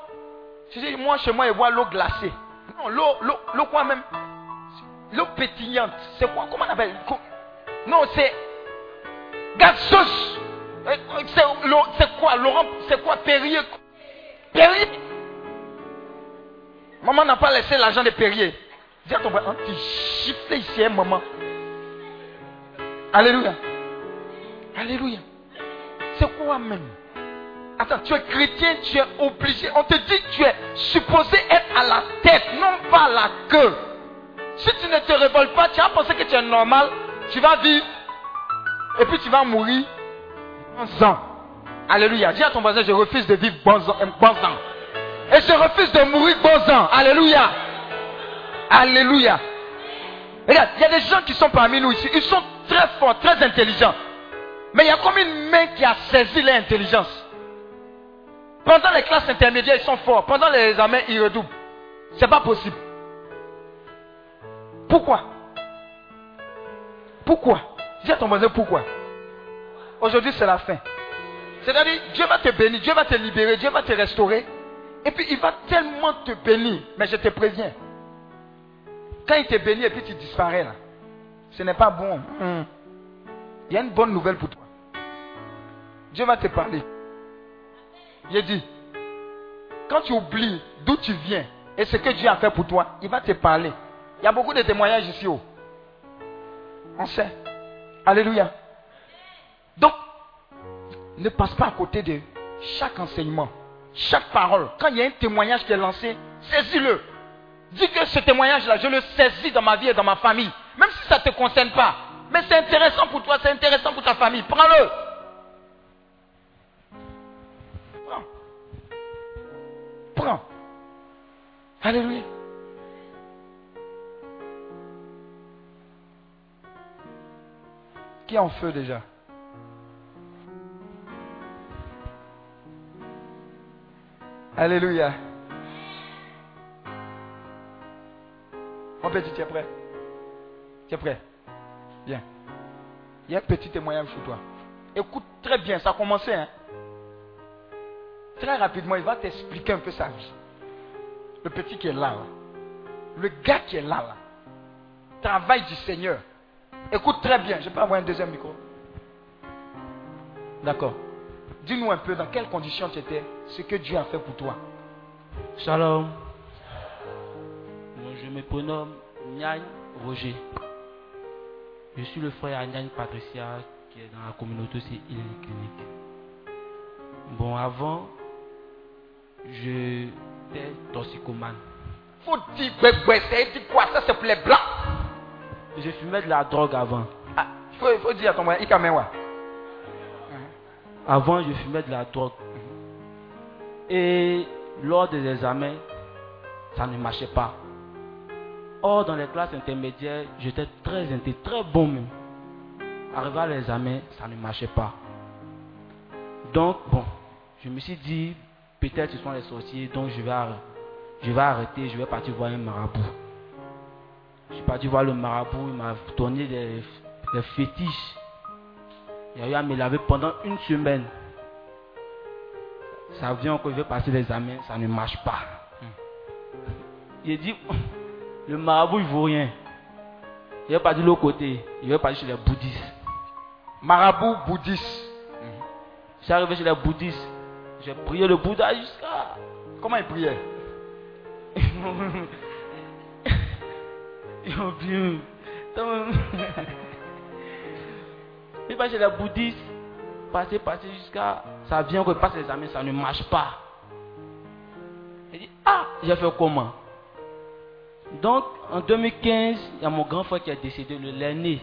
Je dis, moi chez moi, je vois l'eau glacée. Non, l'eau, l'eau, l'eau quoi même? L'eau pétillante. C'est quoi? Comment on appelle? Non, c'est gazeuse. Euh, c'est quoi? Laurent, c'est quoi? Perrier Perrier. Maman n'a pas laissé l'argent de Perrier. Dis à ton frère, tu gifles ici un hein, moment. Alléluia. Alléluia. C'est quoi même? Attends, tu es chrétien, tu es obligé. On te dit que tu es supposé être à la tête, non pas à la queue. Si tu ne te révoltes pas, tu vas penser que tu es normal, tu vas vivre et puis tu vas mourir bons ans. Alléluia. Dis à ton voisin, je refuse de vivre bons ans. Et je refuse de mourir bons ans. Alléluia. Alléluia. Regarde, il y a des gens qui sont parmi nous ici. Ils sont très forts, très intelligents. Mais il y a comme une main qui a saisi l'intelligence. Pendant les classes intermédiaires, ils sont forts. Pendant les examens, ils redoublent. C'est pas possible. Pourquoi? Pourquoi? Dis à ton voisin pourquoi? Aujourd'hui, c'est la fin. C'est-à-dire, Dieu va te bénir, Dieu va te libérer, Dieu va te restaurer. Et puis, il va tellement te bénir. Mais je te préviens, quand il te bénit et puis tu disparais là, ce n'est pas bon. Hmm. Il y a une bonne nouvelle pour toi. Dieu va te parler. Il dit, quand tu oublies d'où tu viens et ce que Dieu a fait pour toi, il va te parler. Il y a beaucoup de témoignages ici. haut On sait. Alléluia. Donc, ne passe pas à côté de chaque enseignement, chaque parole. Quand il y a un témoignage qui est lancé, saisis-le. Dis que ce témoignage-là, je le saisis dans ma vie et dans ma famille. Même si ça ne te concerne pas. Mais c'est intéressant pour toi, c'est intéressant pour ta famille. Prends-le. Prends. Prends. Alléluia. Qui en feu déjà Alléluia. Mon petit, tu es prêt? Tu es prêt? Bien. Il y a un petit témoignage sur toi. Écoute très bien, ça a commencé. Hein? Très rapidement, il va t'expliquer un peu sa vie. Le petit qui est là, là. Le gars qui est là, là. Travail du Seigneur. Écoute très bien. Je peux avoir un deuxième micro. D'accord. Dis-nous un peu dans quelles conditions tu étais, ce que Dieu a fait pour toi. Shalom. Je me prénomme Nyan Roger. Je suis le frère à Nyan Patricia qui est dans la communauté aussi Healing Clinique. Bon, avant, j'étais toxicomane. Faut dire, c'est quoi Ça, c'est pour les blancs? Je fumais de la drogue avant. Ah, il faut, dire à ton moyen, Ikamewa. Avant, je fumais de la drogue. Et lors des examens, ça ne marchait pas. Or, dans les classes intermédiaires, j'étais très très bon même. Arrivé à l'examen, ça ne marchait pas. Donc, bon, je me suis dit, peut-être ce sont les sorciers, donc je vais, je vais arrêter, je vais partir voir un marabout. Je suis parti voir le marabout, il m'a donné des, des fétiches. Il a eu à me laver pendant une semaine. Ça vient quand il veut passer l'examen, ça ne marche pas. Il dit, le marabout il vaut rien. Il va partir de l'autre côté, il va partir chez les bouddhistes. Marabout bouddhiste. Je suis arrivé chez les bouddhistes, j'ai prié le Bouddha jusqu'à... Comment il priait? Ils oublié. Donc, Il va chez les bouddhistes, passer, passer jusqu'à. Ça vient qu'on passe l'examen, ça ne marche pas. Il dit Ah, j'ai fait comment? Donc, en 2015, il y a mon grand frère qui est décédé, le l'aîné.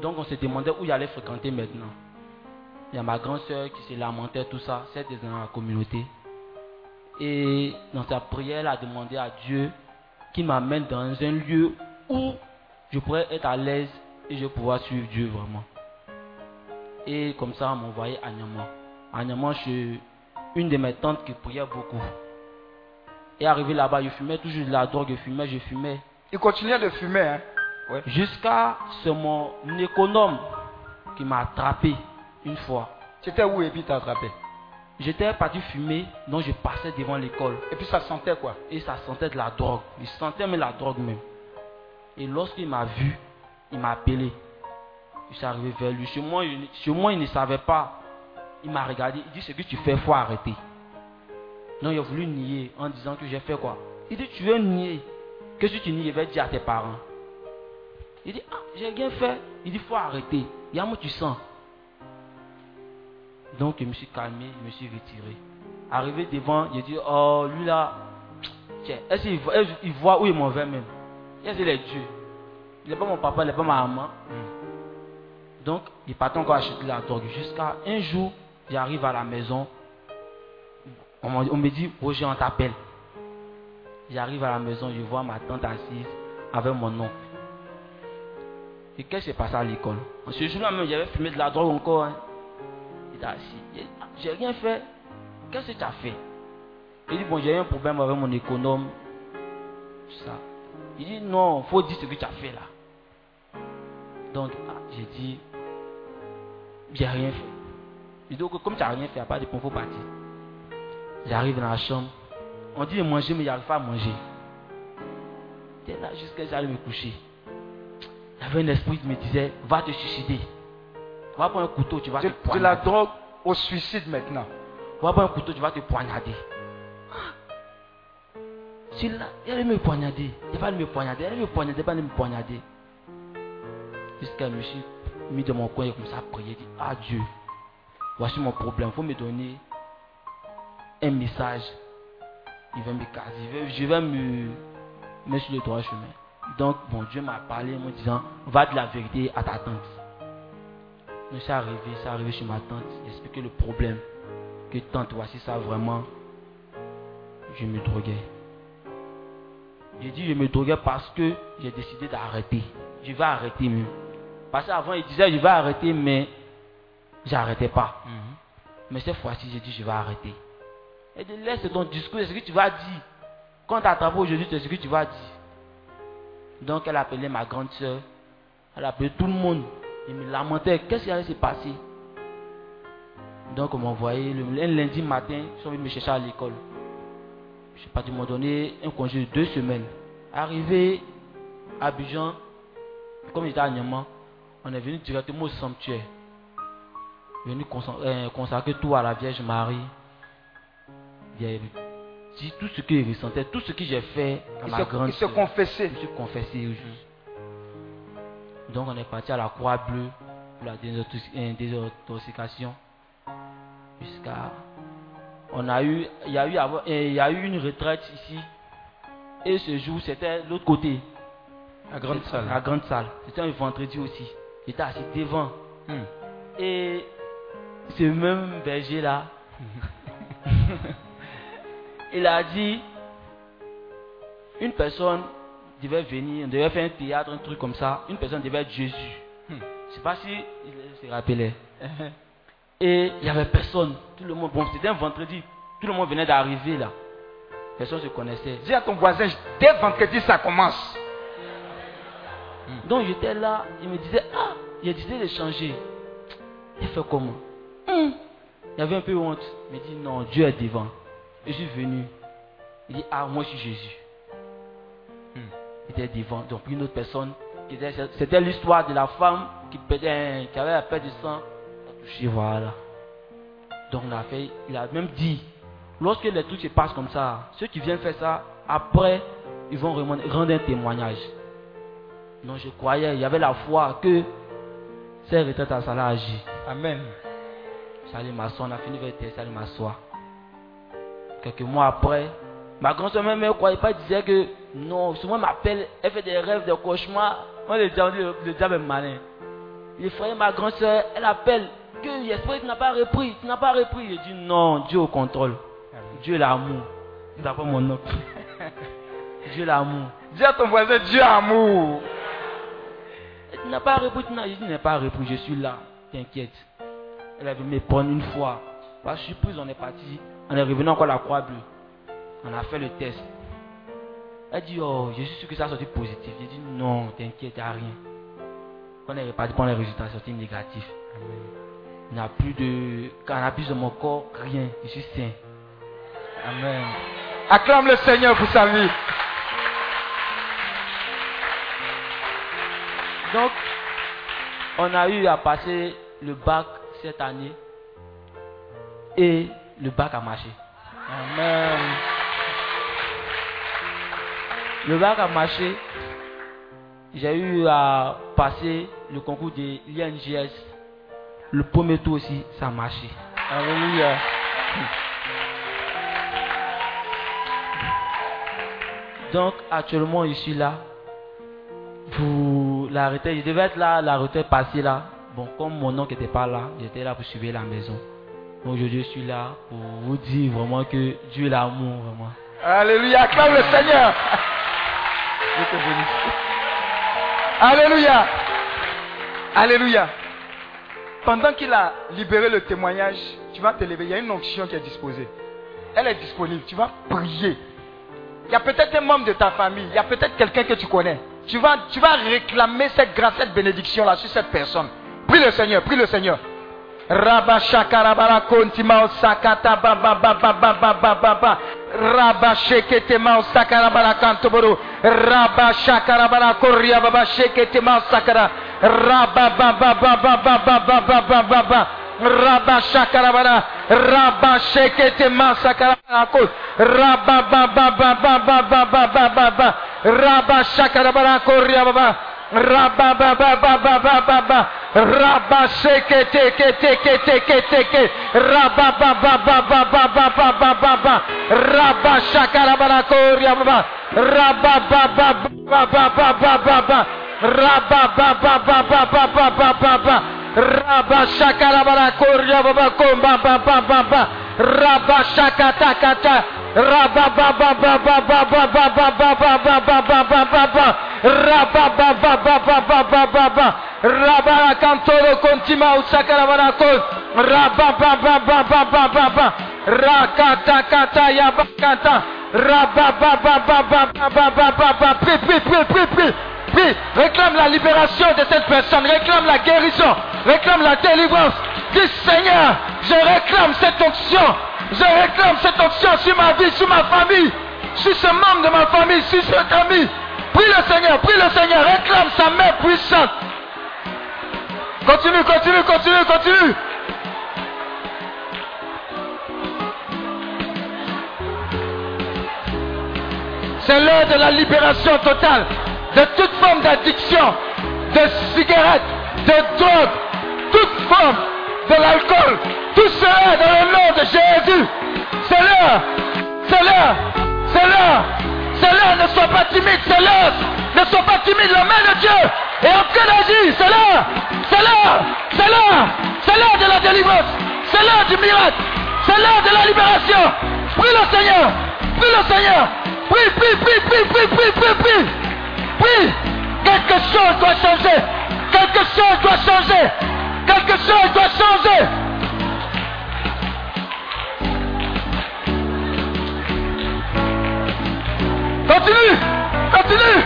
Donc, on se demandait où il allait fréquenter maintenant. Il y a ma grande soeur qui se lamentait, tout ça, c'est dans la communauté. Et dans sa prière, elle a demandé à Dieu qu'il m'amène dans un lieu où je pourrais être à l'aise et je pouvoir suivre Dieu vraiment. Et comme ça, on m'a envoyé à Niaman. À Niaman, chez une de mes tantes qui priait beaucoup. Et arrivé là-bas, je fumais toujours de la drogue, je fumais, je fumais. Il continuait de fumer. Hein? Ouais. Jusqu'à ce mon économe qui m'a attrapé une fois. Tu étais où et puis t'as attrapé? J'étais parti fumer, donc je passais devant l'école. Et puis ça sentait quoi? Et ça sentait de la drogue. Il sentait même la drogue même. Et lorsqu'il m'a vu, il m'a appelé. Je suis arrivé vers lui. Chez moi, il, chez moi, il ne savait pas. Il m'a regardé. Il dit Ce que tu fais, il faut arrêter. Non, il a voulu nier en disant que j'ai fait quoi? Il dit Tu veux nier Que si tu nies, je vais dire à tes parents. Il dit Ah, j'ai rien fait. Il dit faut arrêter. Il y a moi, tu sens. Donc, je me suis calmé, je me suis retiré. Arrivé devant, j'ai dit Oh, lui là, tiens, est-ce qu'il voit, où il m'en va même? Est-ce qu'il est Dieu Il n'est pas mon papa, il n'est pas ma maman. Donc, il partait encore acheter la drogue. Jusqu'à un jour, j'arrive à la maison. On, m'a- on me dit, Roger, on t'appelle. J'arrive à la maison, je vois ma tante assise avec mon oncle. Et qu'est-ce qui s'est passé à l'école? Ce jour-là même, j'avais fumé de la drogue encore. hein. Il. Il Ah, J'ai rien fait. Qu'est-ce que tu as fait? Il dit, bon, j'ai un problème avec mon économe. Ça. Il dit, non, faut dire ce que tu as fait là. Donc, ah, j'ai dit, j'ai rien fait. Il dit, comme tu n'as rien fait, il n'y a pas de point, faut partir. J'arrive dans la chambre. On dit de manger, mais il n'arrive pas à manger. Jusqu'à ce que j'allais me coucher. Il y avait un esprit qui me disait, va te suicider. Va prendre un couteau, tu vas de, te de poignarder. la drogue au suicide maintenant. Va prendre un couteau, tu vas te poignarder. Si là, il allait me poignarder. Il va me poignarder. Il allait me poignarder, il va me poignarder. Jusqu'à me suis mis dans mon coin et comme ça à prier. dit, ah Dieu, voici mon problème. Il faut me donner un message. Il va me casser. Je vais, je vais me mettre sur le droit chemin. Donc, bon Dieu m'a parlé en me disant, va de la vérité à ta tante. Donc, c'est arrivé, c'est arrivé chez ma tante. J'ai expliqué le problème. Que tante, voici ça vraiment. Je me droguais. J'ai dit, je me droguais parce que j'ai décidé d'arrêter. Je vais arrêter mieux. Parce qu'avant, il disait, je vais arrêter, mais j'arrêtais pas. Mhm. Mais cette fois-ci, j'ai dit, je vais arrêter. Elle dit, laisse ton discours, c'est ce que tu vas dire. Quand tu attrapes aujourd'hui, c'est ce que tu vas dire. Donc, elle a appelé ma grande soeur. Elle a appelé tout le monde. Il me lamentait. Qu'est-ce qui allait se passer? Donc, on m'a envoyé le un lundi matin. Ils sont venus me chercher à l'école. Je sais pas, ils m'ont donné un congé de deux semaines. Arrivé à Abidjan, comme j'étais à Niamey, on est venu directement au sanctuaire. Venu euh, consacrer tout à la Vierge Marie. Il dit tout ce qu'il ressentait, tout ce que j'ai fait à Il ma se, grande il se sœur. confessait. Donc on est parti à la Croix Bleue pour la euh, désintoxication. Jusqu'à. On a eu. Il y a eu, avant- euh, il y a eu une retraite ici. Et ce jour, c'était l'autre côté. La grande salle. La grande salle. C'était un vendredi aussi. J'étais assis devant. Hmm. Et ce même berger là, il a dit, une personne devait venir, on devait faire un théâtre, un truc comme ça. Une personne devait être Jésus. Hmm. Je sais pas si il se rappelait. Et il y avait personne. Tout le monde, bon, c'était un vendredi. Tout le monde venait d'arriver là. Personne se connaissait. Dis à ton voisin, dès vendredi, ça commence. Donc j'étais là, il me disait, ah, il a décidé de changer. Il fait comment? Hum. Il avait un peu honte. Il me dit, non, Dieu est devant. Je suis venu. Il dit, ah, moi je suis Jésus. Il était devant. Donc une autre personne, c'était l'histoire de la femme qui, perdait, qui avait la perte de sang. Il touché, voilà. Donc on a fait, il a même dit, lorsque les trucs se passent comme ça, ceux qui viennent faire ça, après, ils vont rendre un témoignage. Non, je croyais, il y avait la foi que ces retraites à ça l'a agi. Amen. J'allais m'asseoir, on a fini j'allais m'asseoir. Quelques mois après, ma grand-soeur même ne croyait pas, elle disait que non, souvent elle m'appelle, elle fait des rêves, des cauchemars. Moi, le diable, le, le diable est malin. Il effrayait ma grand-soeur, elle appelle, que l'esprit tu n'as pas repris, tu n'as pas repris. Je dis non, Dieu au contrôle. Dieu l'amour. D'après mon oncle. Dieu l'amour. Dis à ton voisin, Dieu amour. Et Tu n'as pas repris, tu n'as je dis, n'ai pas repris, je suis là, t'inquiète. Elle avait me prendre une fois. Par surprise, on est parti. On est revenu encore à la croix bleue. On a fait le test. Elle dit, oh, je suis sûr que ça a sorti positif. J'ai dit, non, t'inquiète, a rien. Quand on est reparti pour les résultats sortis négatifs. Il n'y a plus de cannabis dans mon corps, rien. Je suis sain. Amen. Acclame le Seigneur pour sa vie. Donc, on a eu à passer le bac cette année. Et le bac a marché. Amen. Le bac a marché. J'ai eu à passer le concours de l'INGS. Le premier tour aussi, ça a marché. Alléluia. Donc actuellement je suis là pour la retraite. Je devais être là, la retraite passée là. Bon, comme mon oncle n'était pas là, j'étais là pour suivre la maison. Donc aujourd'hui je suis là pour vous dire vraiment que Dieu l'amour vraiment. Alléluia. Acclame le Seigneur. Alléluia. Alléluia. Pendant qu'il a libéré le témoignage, tu vas te lever. Il y a une onction qui est disposée. Elle est disponible. Tu vas prier. Il y a peut-être un membre de ta famille. Il y a peut-être quelqu'un que tu connais. Tu vas, tu vas réclamer cette grâce, cette bénédiction-là sur cette personne. Prie le Seigneur. Prie le Seigneur. Rabashakara konti mao sakata ba ba ba ba ba ba ba ba ba. Rabashekete mao sakara barakanto boru. Rabashakara barakoria baba shekete mao sakara. Rabababababababababababa. Rabashakarabara. Rabashekete mao sakara barakol. Rabababababababababa. Rabashakara barakoria baba. Rabababababababa. Ba ba ba Raba shakata kata Raba ba ba ba ba ba ba ba ba ba ba ba ba ba ba ba ba Raba ba ba ba ba ba ba ba ba Raba kantoro kontima usakara bara kon Raba ba ba ba ba ba ba Dis, réclame la libération de cette personne, réclame la guérison, réclame la délivrance. Dis, Seigneur, je réclame cette onction, je réclame cette onction sur ma vie, sur ma famille, sur ce membre de ma famille, sur cet ami. Prie le Seigneur, prie le Seigneur, réclame sa main puissante. Continue, continue, continue, continue. C'est l'heure de la libération totale de toute forme d'addiction, de cigarettes, de drogue, toute forme de l'alcool. Tout cela dans le nom de Jésus. C'est l'heure. C'est l'heure. C'est l'heure. C'est l'heure. Ne sois pas timide. C'est l'heure. Ne sois pas timide. La main de Dieu est en train d'agir. C'est l'heure. C'est l'heure. C'est l'heure. C'est l'heure de la délivrance. C'est l'heure du miracle. C'est l'heure de la libération. Prie le Seigneur. Prie le Seigneur. Prie, prie, prie, prie, prie, prie, prie, prie. Oui, quelque chose doit changer. Quelque chose doit changer. Quelque chose doit changer. Continue, continue.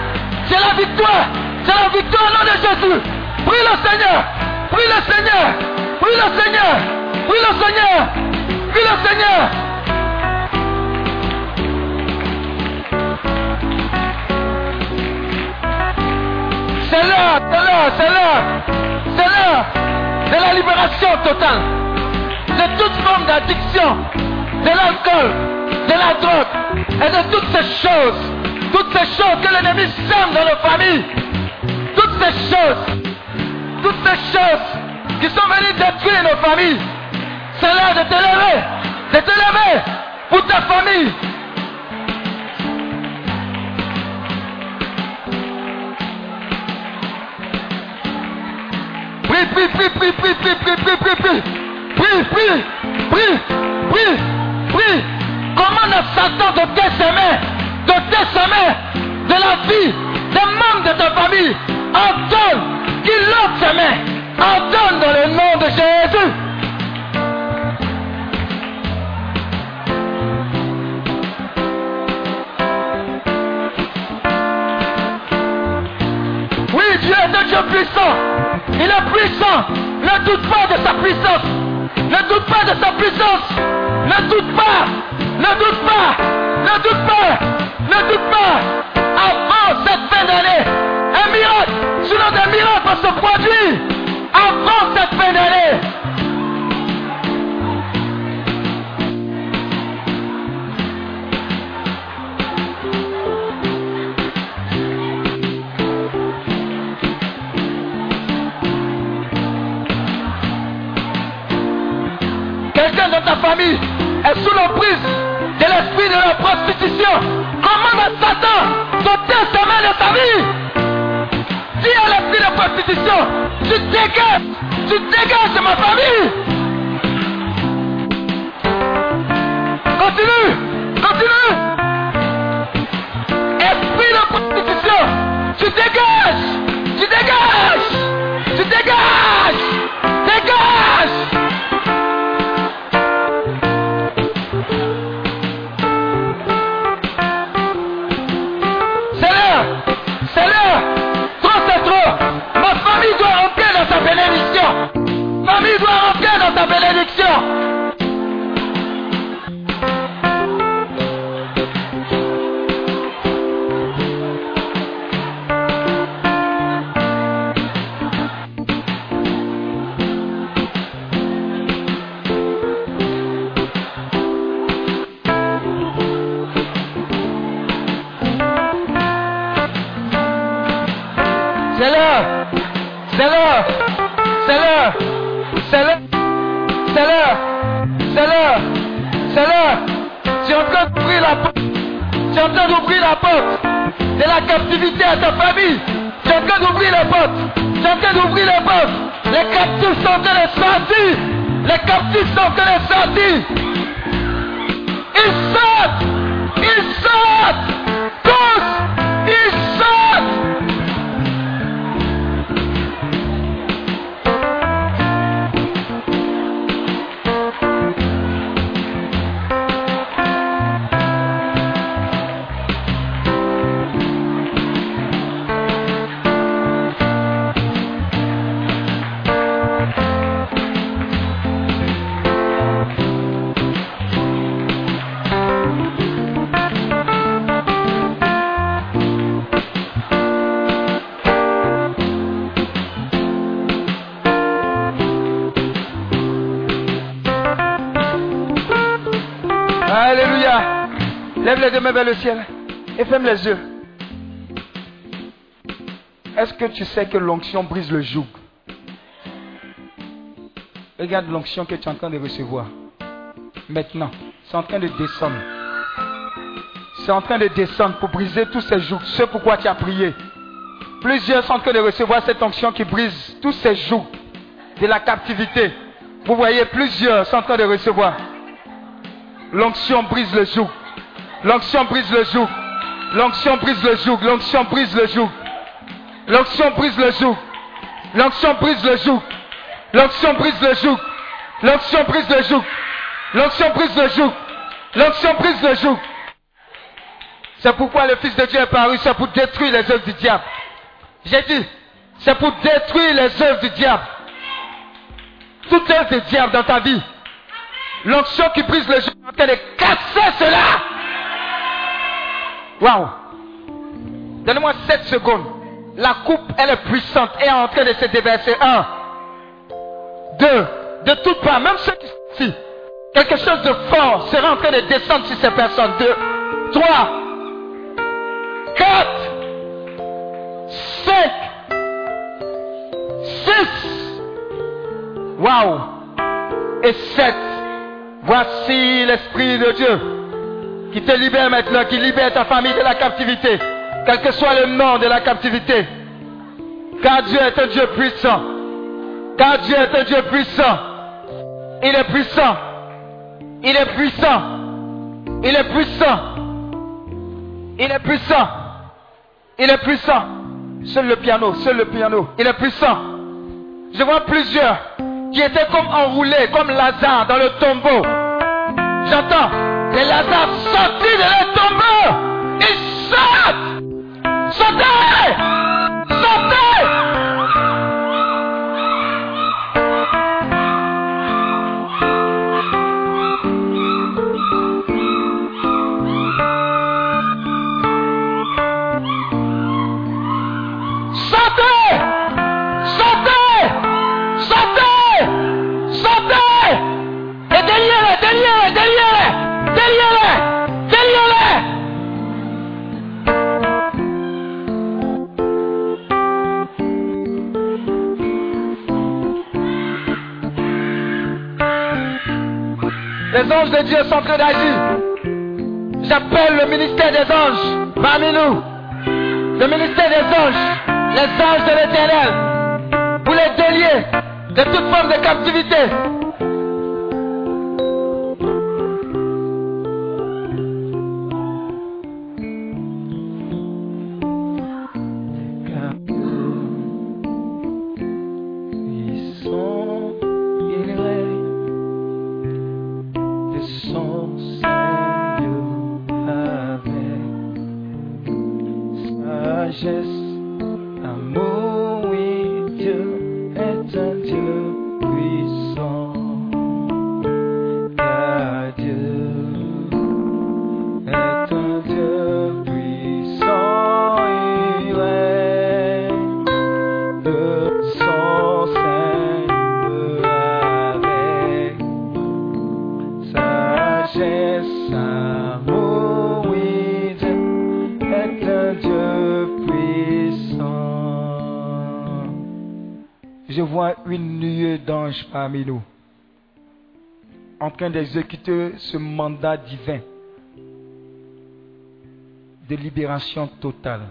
C'est la victoire. C'est la victoire au nom de Jésus. Prie le Seigneur. Prie le Seigneur. Prie le Seigneur. Prie le Seigneur. Prie le Seigneur. C'est l'heure, c'est l'heure, c'est l'heure, c'est l'heure de la libération totale. De toute forme d'addiction, de l'alcool, de la drogue. Et de toutes ces choses, toutes ces choses que l'ennemi sème dans nos familles, toutes ces choses, toutes ces choses qui sont venues détruire nos familles. C'est l'heure de te lever, de te lever pour ta famille, Prie, prie, prie, prie, prie, prie, prie, prie, prie, prie. Prie, prie, prie, prie, prie. Commande à Satan de t'essaimer, de t'essaimer de la vie des membres de ta famille? Ordonne qu'il l'ôte ses mains. Ordonne dans le nom de Jésus. Oui, Dieu est un Dieu puissant. Il est puissant. Ne doute pas de sa puissance. Ne doute pas de sa puissance. Ne doute pas. Ne doute pas. Ne doute pas. Ne doute pas. Avant cette fin d'année, un miracle, sinon des miracles va se produire. Avant cette fin d'année. Famille est sous l'emprise de l'esprit de la prostitution. Commande à Satan d'ôter sa main de ta vie. Dis à l'esprit de prostitution, tu dégages, tu dégages de ma famille. Continue, continue. Esprit de prostitution, tu dégages, tu dégages, tu dégages, dégage. Vers le ciel et ferme les yeux. Est-ce que tu sais que l'onction brise le joug? Regarde l'onction que tu es en train de recevoir. Maintenant, c'est en train de descendre. C'est en train de descendre pour briser tous ces jougs. Ce pourquoi tu as prié. Plusieurs sont en train de recevoir cette onction qui brise tous ces jougs de la captivité. Vous voyez, plusieurs sont en train de recevoir. L'onction brise le joug. L'onction brise le joug. L'onction brise le joug. L'onction brise le joug. L'onction brise le joug. L'onction brise le joug. L'onction brise le joug. L'onction brise le joug. L'onction brise le joug. L'onction brise le joug. C'est pourquoi le Fils de Dieu est paru, c'est pour détruire les œuvres du diable. J'ai dit, c'est pour détruire les œuvres du diable. Toutes œuvres du diable dans ta vie. L'onction qui brise le joug est en train de casser cela. Waouh. Donnez-moi 7 secondes. La coupe, elle est puissante et est en train de se déverser. Un. Deux. De toutes parts, même ceux qui sont ici. Quelque chose de fort sera en train de descendre sur ces personnes. Deux. Trois. Quatre. Cinq. Six. Waouh. Et sept. Voici l'Esprit de Dieu qui te libère maintenant, qui libère ta famille de la captivité, quel que soit le nom de la captivité. Car Dieu est un Dieu puissant. Car Dieu est un Dieu puissant. Il est puissant. Il est puissant. Il est puissant. Il est puissant. Il est puissant. Seul le piano, seul le piano. Il est puissant. Je vois plusieurs qui étaient comme enroulés, comme Lazare dans le tombeau. J'entends les Lazare sortis de leur tombeau. Ils sortent. Sortez. Sortez. Anges de Dieu sont en train d'agir. J'appelle le ministère des anges parmi nous. Le ministère des anges, les anges de l'éternel, pour les délier de toute forme de captivité. Parmi nous, en train d'exécuter ce mandat divin. de libération totale.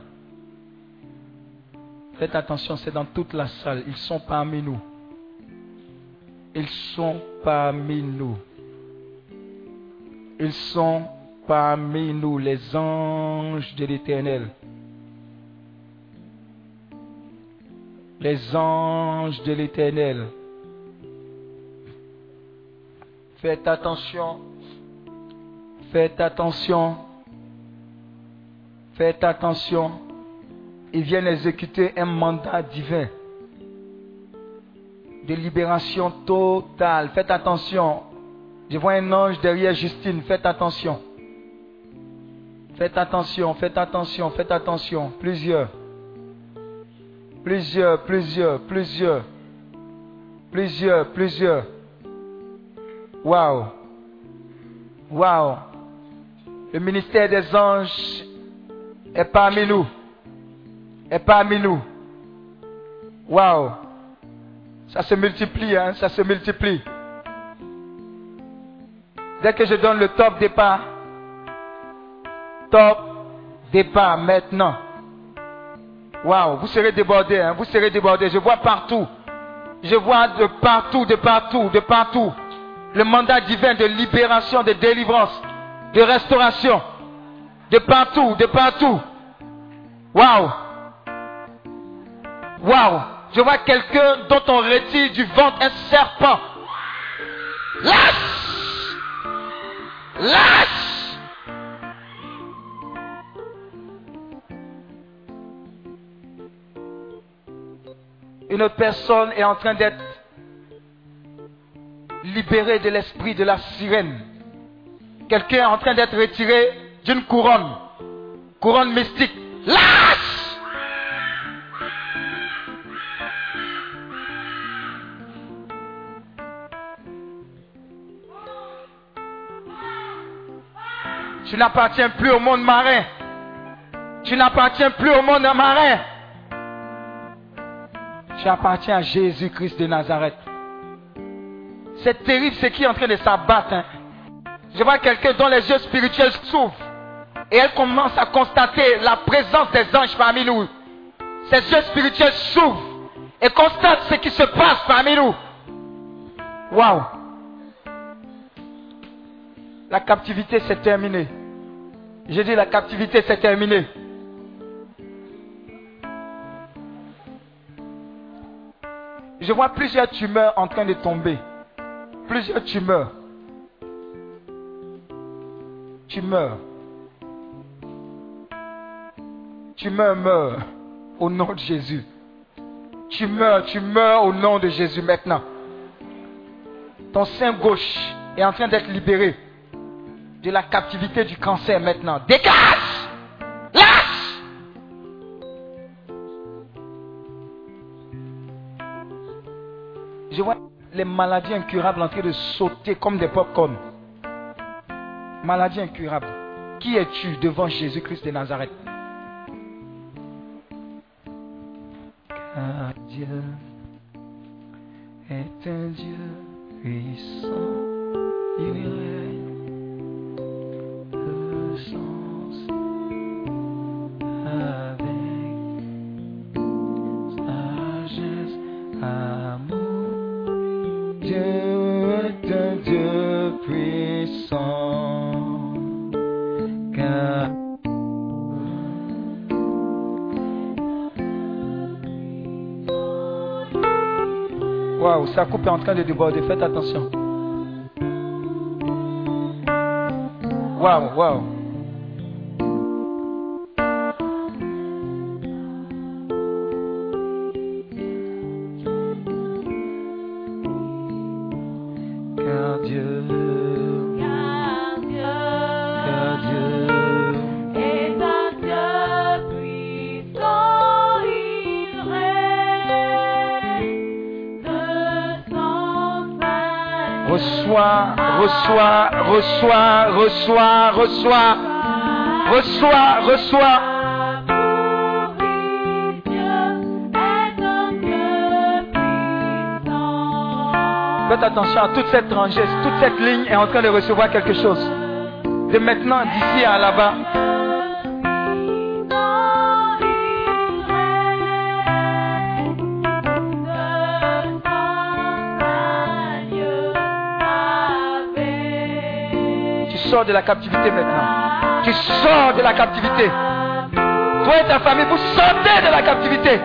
Faites attention, c'est dans toute la salle. Ils sont parmi nous. Ils sont parmi nous. Ils sont parmi nous, les anges de l'Éternel. Les anges de l'Éternel. Faites attention. Faites attention. Faites attention. Ils viennent exécuter un mandat divin de libération totale. Faites attention. Je vois un ange derrière Justine. Faites attention. Faites attention, faites attention, faites attention. Plusieurs. Plusieurs, plusieurs, plusieurs. Plusieurs, plusieurs. Waouh. Waouh. Le ministère des anges est parmi nous. Est parmi nous. Waouh. Ça se multiplie, hein, ça se multiplie. Dès que je donne le top départ, top départ maintenant. Waouh, vous serez débordés, hein, vous serez débordés. Je vois partout. Je vois de partout, de partout, de partout. Le mandat divin de libération, de délivrance, de restauration. De partout, de partout. Waouh. Waouh. Je vois quelqu'un dont on retire du ventre un serpent. Lâche Lâche Une personne est en train d'être libérée de l'esprit de la sirène. Quelqu'un est en train d'être retiré d'une couronne. Couronne mystique. Lâche Tu n'appartiens plus au monde marin. Tu n'appartiens plus au monde marin. Tu appartiens à Jésus-Christ de Nazareth. C'est terrible ce qui est en train de s'abattre. hein. Je vois quelqu'un dont les yeux spirituels s'ouvrent. Et elle commence à constater la présence des anges parmi nous. Ses yeux spirituels s'ouvrent et constate ce qui se passe parmi nous. Waouh! La captivité s'est terminée. J'ai dit la captivité s'est terminée. Je vois plusieurs tumeurs en train de tomber. Plusieurs tumeurs. Tumeurs. Tu meurs, meurs au nom de Jésus. Tu meurs, tu meurs au nom de Jésus maintenant. Ton sein gauche est en train d'être libéré de la captivité du cancer maintenant. Dégage Lâche Je vois les maladies incurables en train de sauter comme des pop-corn. Maladies incurables. Qui es-tu devant Jésus-Christ de Nazareth? Car Dieu est un Dieu puissant. Sa coupe est en train de déborder, faites attention. Waouh, waouh. Reçois, reçois, reçois, reçois, reçois. Faites attention à toute cette rangée, toute cette ligne est en train de recevoir quelque chose. De maintenant, d'ici à là-bas, sors de la captivité maintenant. Tu sors de la captivité. Toi et ta famille, vous sortez de la captivité.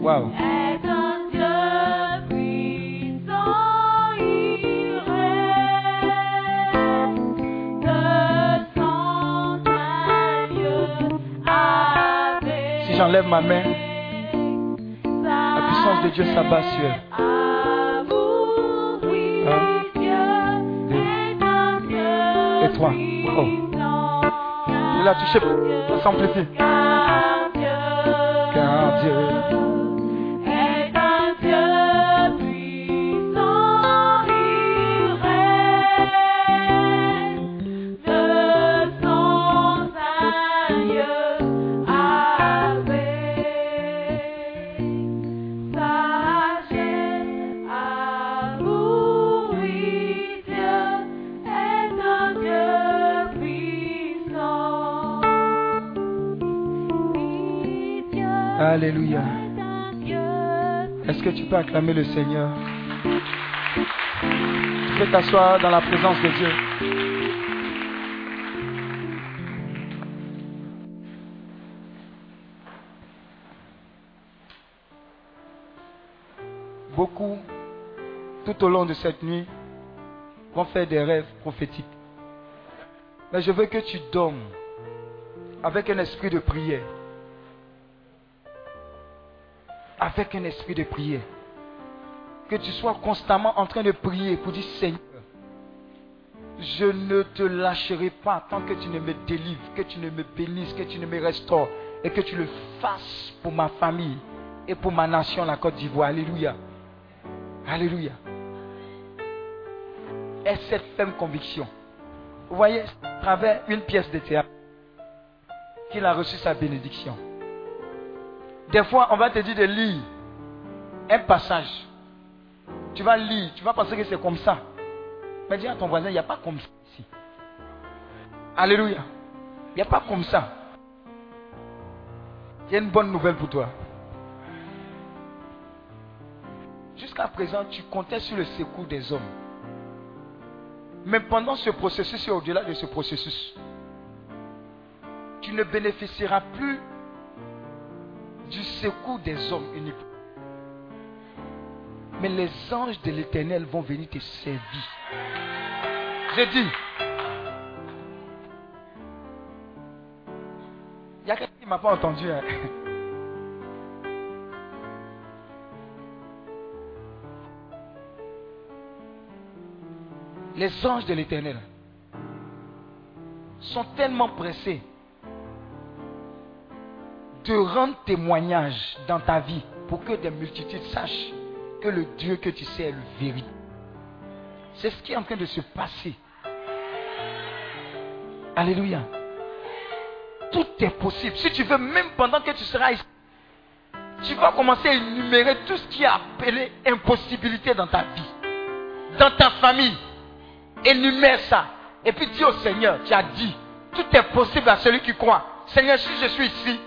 Waouh. Si j'enlève ma main, Dieu s'abat sur elle. Et toi? Oh. Il a touché. Ça s'amplifie. Peux acclamer le Seigneur Tu peux t'asseoir dans la présence de Dieu. Beaucoup, tout au long de cette nuit, vont faire des rêves prophétiques. Mais je veux que tu dormes avec un esprit de prière. Avec un esprit de prière. Que tu sois constamment en train de prier pour dire Seigneur, je ne te lâcherai pas tant que tu ne me délivres, que tu ne me bénisses, que tu ne me restaures et que tu le fasses pour ma famille et pour ma nation, la Côte d'Ivoire. Alléluia. Alléluia. Et cette ferme conviction. Vous voyez, à travers une pièce de théâtre, qu'il a reçu sa bénédiction. Des fois, on va te dire de lire un passage. Tu vas lire, tu vas penser que c'est comme ça. Mais dis à ton voisin, il n'y a pas comme ça ici. Alléluia. Il n'y a pas comme ça. A une bonne nouvelle pour toi. Jusqu'à présent, tu comptais sur le secours des hommes. Mais pendant ce processus et au-delà de ce processus, tu ne bénéficieras plus du secours des hommes uniquement. Mais les anges de l'éternel vont venir te servir. J'ai dit, il y a quelqu'un qui ne m'a pas entendu. hein. Les anges de l'éternel sont tellement pressés de rendre témoignage dans ta vie pour que des multitudes sachent que le Dieu que tu sais est le vérité. C'est ce qui est en train de se passer. Alléluia. Tout est possible. Si tu veux, même pendant que tu seras ici, tu vas commencer à énumérer tout ce qui est appelé impossibilité dans ta vie, dans ta famille. Énumère ça. Et puis dis au Seigneur, tu as dit, tout est possible à celui qui croit. Seigneur, si je suis ici,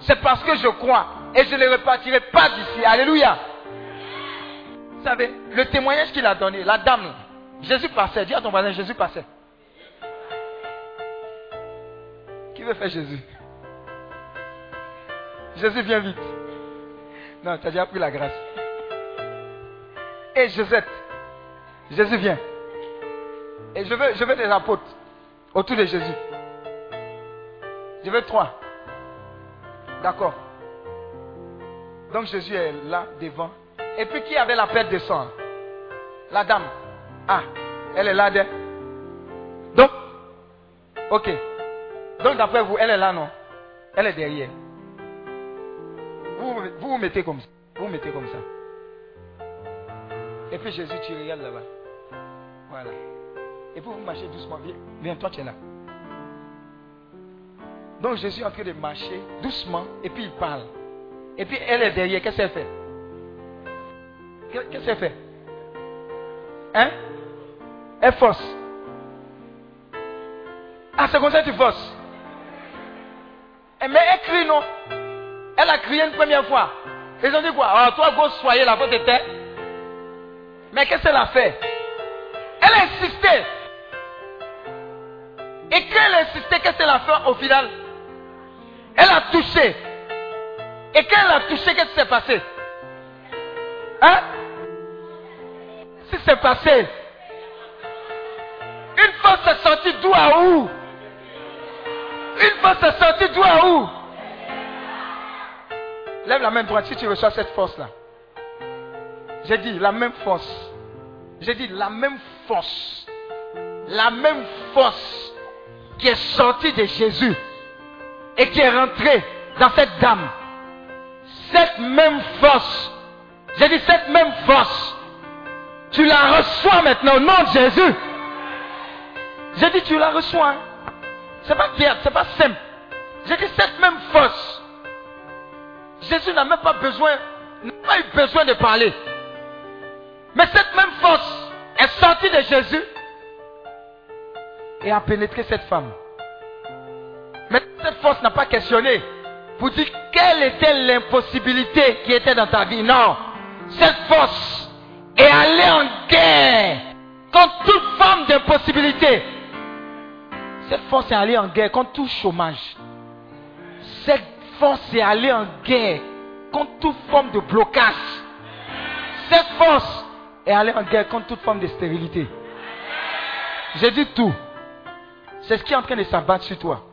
c'est parce que je crois et je ne repartirai pas d'ici. Alléluia. Vous savez, le témoignage qu'il a donné, la dame, Jésus passait. Dis à ton voisin, Jésus passait. Qui veut faire Jésus? Jésus vient vite. Non, tu as déjà pris la grâce. Et Josette, Jésus vient. Et je veux, je veux des apôtres autour de Jésus. Je veux trois. D'accord. Donc Jésus est là devant. Et puis qui avait la perte de sang La dame. Ah, elle est là. de- Donc, ok. Donc d'après vous, elle est là, non? Elle est derrière. Vous vous mettez comme ça. Vous vous mettez comme ça. Et puis Jésus, tu regardes là-bas. Voilà. Et puis vous marchez doucement. Viens, viens, toi tu es là. Donc Jésus est en train de marcher doucement et puis il parle. Et puis elle est derrière. Qu'est-ce qu'elle fait? Qu'est-ce qu'elle fait? Hein? Elle force. Ah, c'est comme ça que tu forces. Eh, Mais elle crie, non? Elle a crié une première fois. Ils ont dit quoi? Ah, toi, go soyez la faute était. Mais qu'est-ce qu'elle a fait? Elle a insisté. Et quand elle a insisté, qu'est-ce qu'elle a fait au final? Elle a touché. Et quand elle a touché, qu'est-ce qui s'est passé? Hein? Qui s'est passé Une fois c'est sorti d'où à où? Une fois c'est sorti d'où à où? Lève la main droite si tu reçois cette force-là. J'ai dit la même force. J'ai dit la même force. La même force qui est sortie de Jésus et qui est rentrée dans cette dame. Cette même force. J'ai dit cette même force. Tu la reçois maintenant au nom de Jésus. J'ai dit tu la reçois. Hein. C'est pas clair, c'est pas simple. J'ai dit cette même force. Jésus n'a même pas besoin, n'a pas eu besoin de parler. Mais cette même force est sortie de Jésus et a pénétré cette femme. Mais cette force n'a pas questionné pour dire quelle était l'impossibilité qui était dans ta vie? Non. Cette force est allée en guerre contre toute forme d'impossibilité. Cette force est allée en guerre contre tout chômage. Cette force est allée en guerre contre toute forme de blocage. Cette force est allée en guerre contre toute forme de stérilité. J'ai dit tout. C'est ce qui est en train de s'abattre sur toi.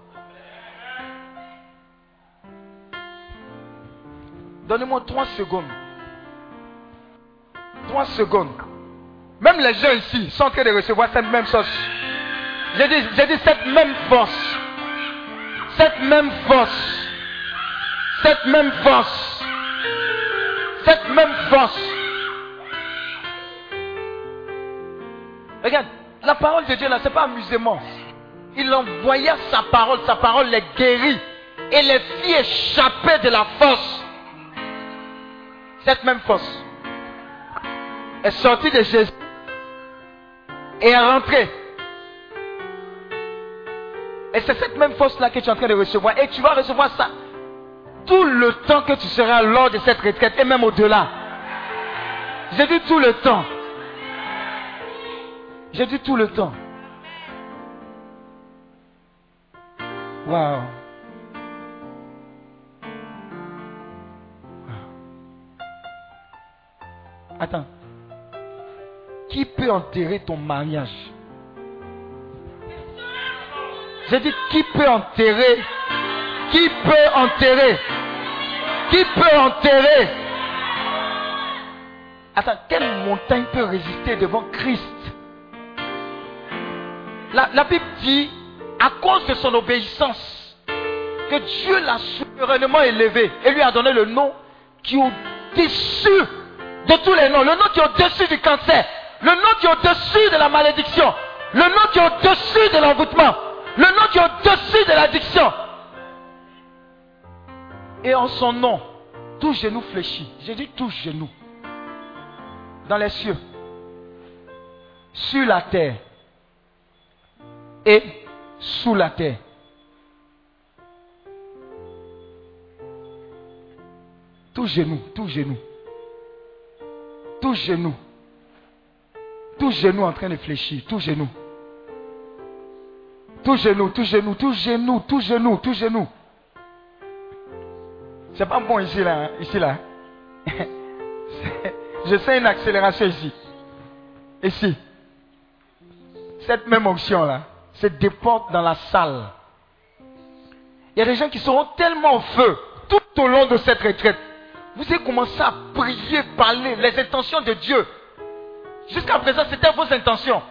Donnez-moi trois secondes. Trois secondes. Même les gens ici sont en train de recevoir cette même chose. J'ai dit, cette même force. Cette même force. Cette même force. Cette même force. Regarde, la parole de Dieu là, c'est pas amusement. Il envoya sa parole, sa parole les guérit et les fit échapper de la force. Cette même force est sortie de Jésus et est rentrée. Et c'est cette même force-là que tu es en train de recevoir. Et tu vas recevoir ça tout le temps que tu seras lors de cette retraite et même au-delà. J'ai dit tout le temps. J'ai dit tout le temps. Wow. Attends. Qui peut enterrer ton mariage? J'ai dit qui peut enterrer? Qui peut enterrer? Qui peut enterrer? Attends, quelle montagne peut résister devant Christ? La, Bible dit, à cause de son obéissance, que Dieu l'a souverainement élevé et lui a donné le nom qui est au-dessus de tous les noms, le nom qui est au-dessus du cancer, le nom qui est au-dessus de la malédiction, le nom qui est au-dessus de l'envoûtement, le nom qui est au-dessus de l'addiction. Et en son nom, tout genou fléchit. J'ai dit tout genou. Dans les cieux, sur la terre et sous la terre. Tout genou, tout genou. Tout genou. Tout genou en train de fléchir. Tout genou. Tout genou, tout genou, tout genou, tout genou, tout genou. C'est pas bon ici là, hein, ici là. Je sais une accélération ici. Ici. Cette même option là se déporte dans la salle. Il y a des gens qui seront tellement au feu tout au long de cette retraite. Vous allez commencer à prier, parler les intentions de Dieu. Jusqu'à présent, c'était vos intentions.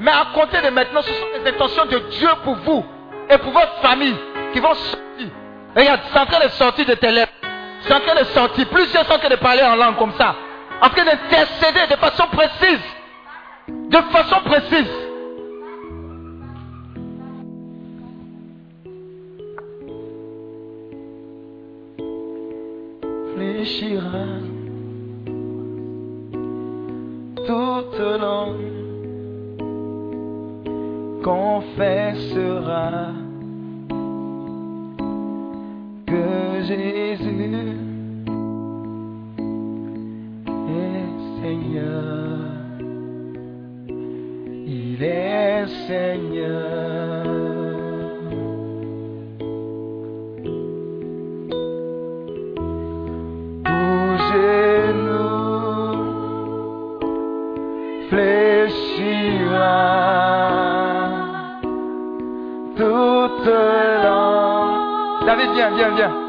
Mais à compter de maintenant, ce sont les intentions de Dieu pour vous et pour votre famille qui vont sortir. Regarde, c'est en train de sortir de tes lèvres. C'est en train de sortir. Plusieurs sont en train de parler en langue comme ça. En train d'intercéder de façon précise. De façon précise toute langue confessera que Jésus est Seigneur. Il est Seigneur. David, viens,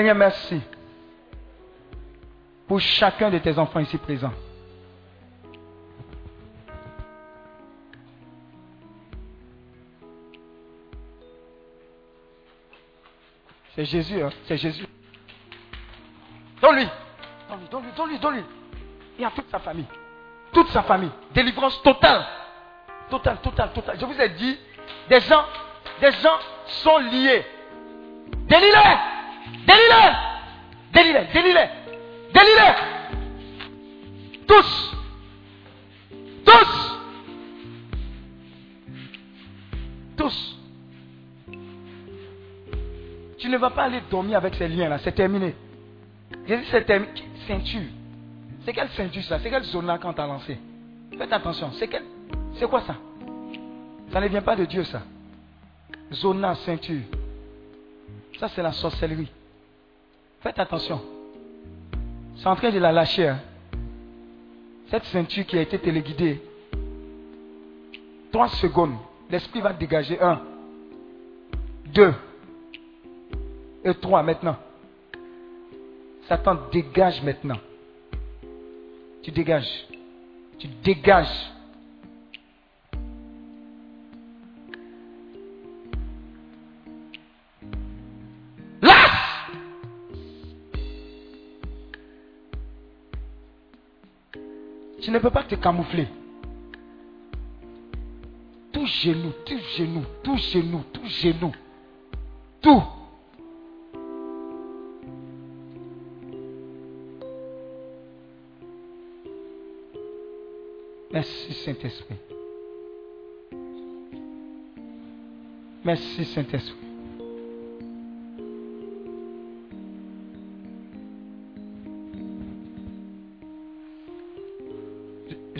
Seigneur, merci pour chacun de tes enfants ici présents. C'est Jésus, hein? c'est Jésus. Donne-lui, donne-lui, donne-lui, donne-lui, donne-lui. Et toute sa famille. Toute sa famille. Délivrance totale. Totale, totale, totale. Je vous ai dit, des gens, des gens sont liés. Délie-les! Délie-les! Délie-les! Tous! Tous! Tous! Tu ne vas pas aller dormir avec ces liens-là, c'est terminé. J'ai dit c'est terminé. Ceinture. C'est quelle ceinture ça? C'est quelle zone là quand t'as lancé? Faites attention. C'est quel... C'est quoi ça? Ça ne vient pas de Dieu ça. Zona, ceinture. Ça c'est la sorcellerie. Faites attention. C'est en train de la lâcher. hein. Cette ceinture qui a été téléguidée. Trois secondes. L'esprit va dégager. Un. Deux. Et trois maintenant. Satan dégage maintenant. Tu dégages. Tu dégages. Lâche Tu ne peux pas te camoufler. Tout genou, tout genou, tout genou, tout genou. Tout. Merci Saint-Esprit. Merci Saint-Esprit.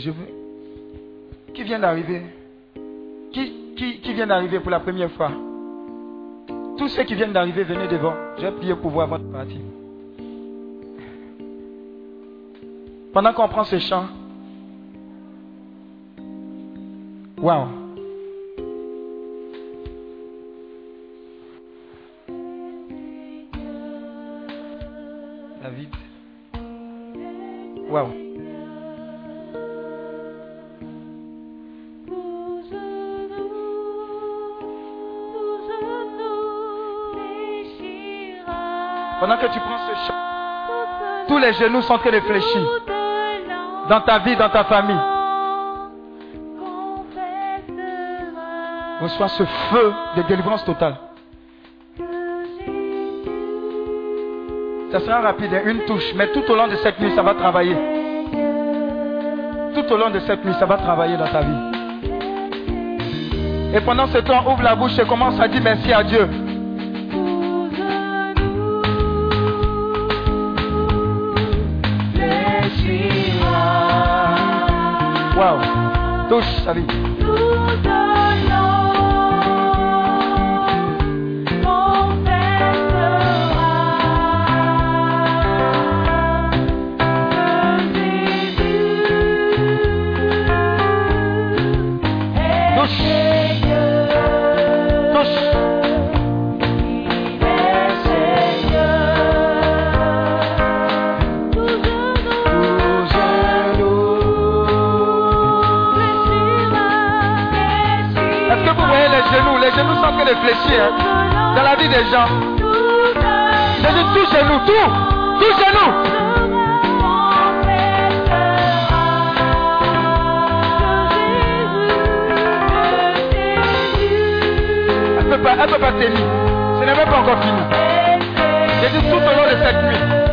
Je- veux. Qui vient d'arriver? Qui, qui, qui vient d'arriver pour la première fois? Tous ceux qui viennent d'arriver, venez devant. Je vais prier pour vous avant de partir. Pendant qu'on prend ce chant, Waouh. David. Waouh. Pendant que tu prends ce chant, tous les genoux sont en train. Dans ta vie, dans ta famille. Reçois ce feu de délivrance totale. Ça sera rapide, hein, une touche, mais tout au long de cette nuit, ça va travailler. Tout au long de cette nuit, ça va travailler dans ta vie. Et pendant ce temps, ouvre la bouche et commence à dire merci à Dieu. Touche sa gens. J'ai dit tout genou. Elle ne peut pas, tenir. Ce n'est même pas encore fini. Dit tout au long de cette nuit.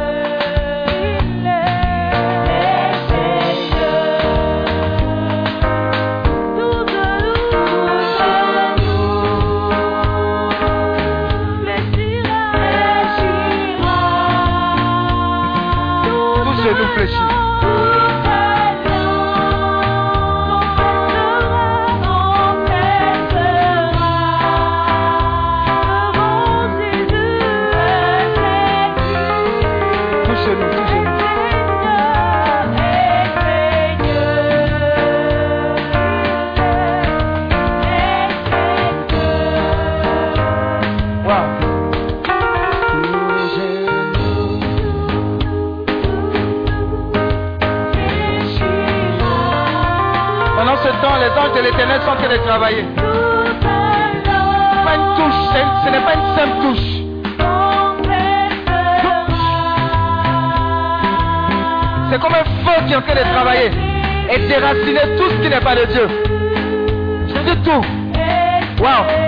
Les anges de l'éternel sont en train de travailler. Pas une touche, ce n'est pas une simple touche. C'est comme un feu qui est en train de travailler et déraciner tout ce qui n'est pas de Dieu. Je dis tout. Wow.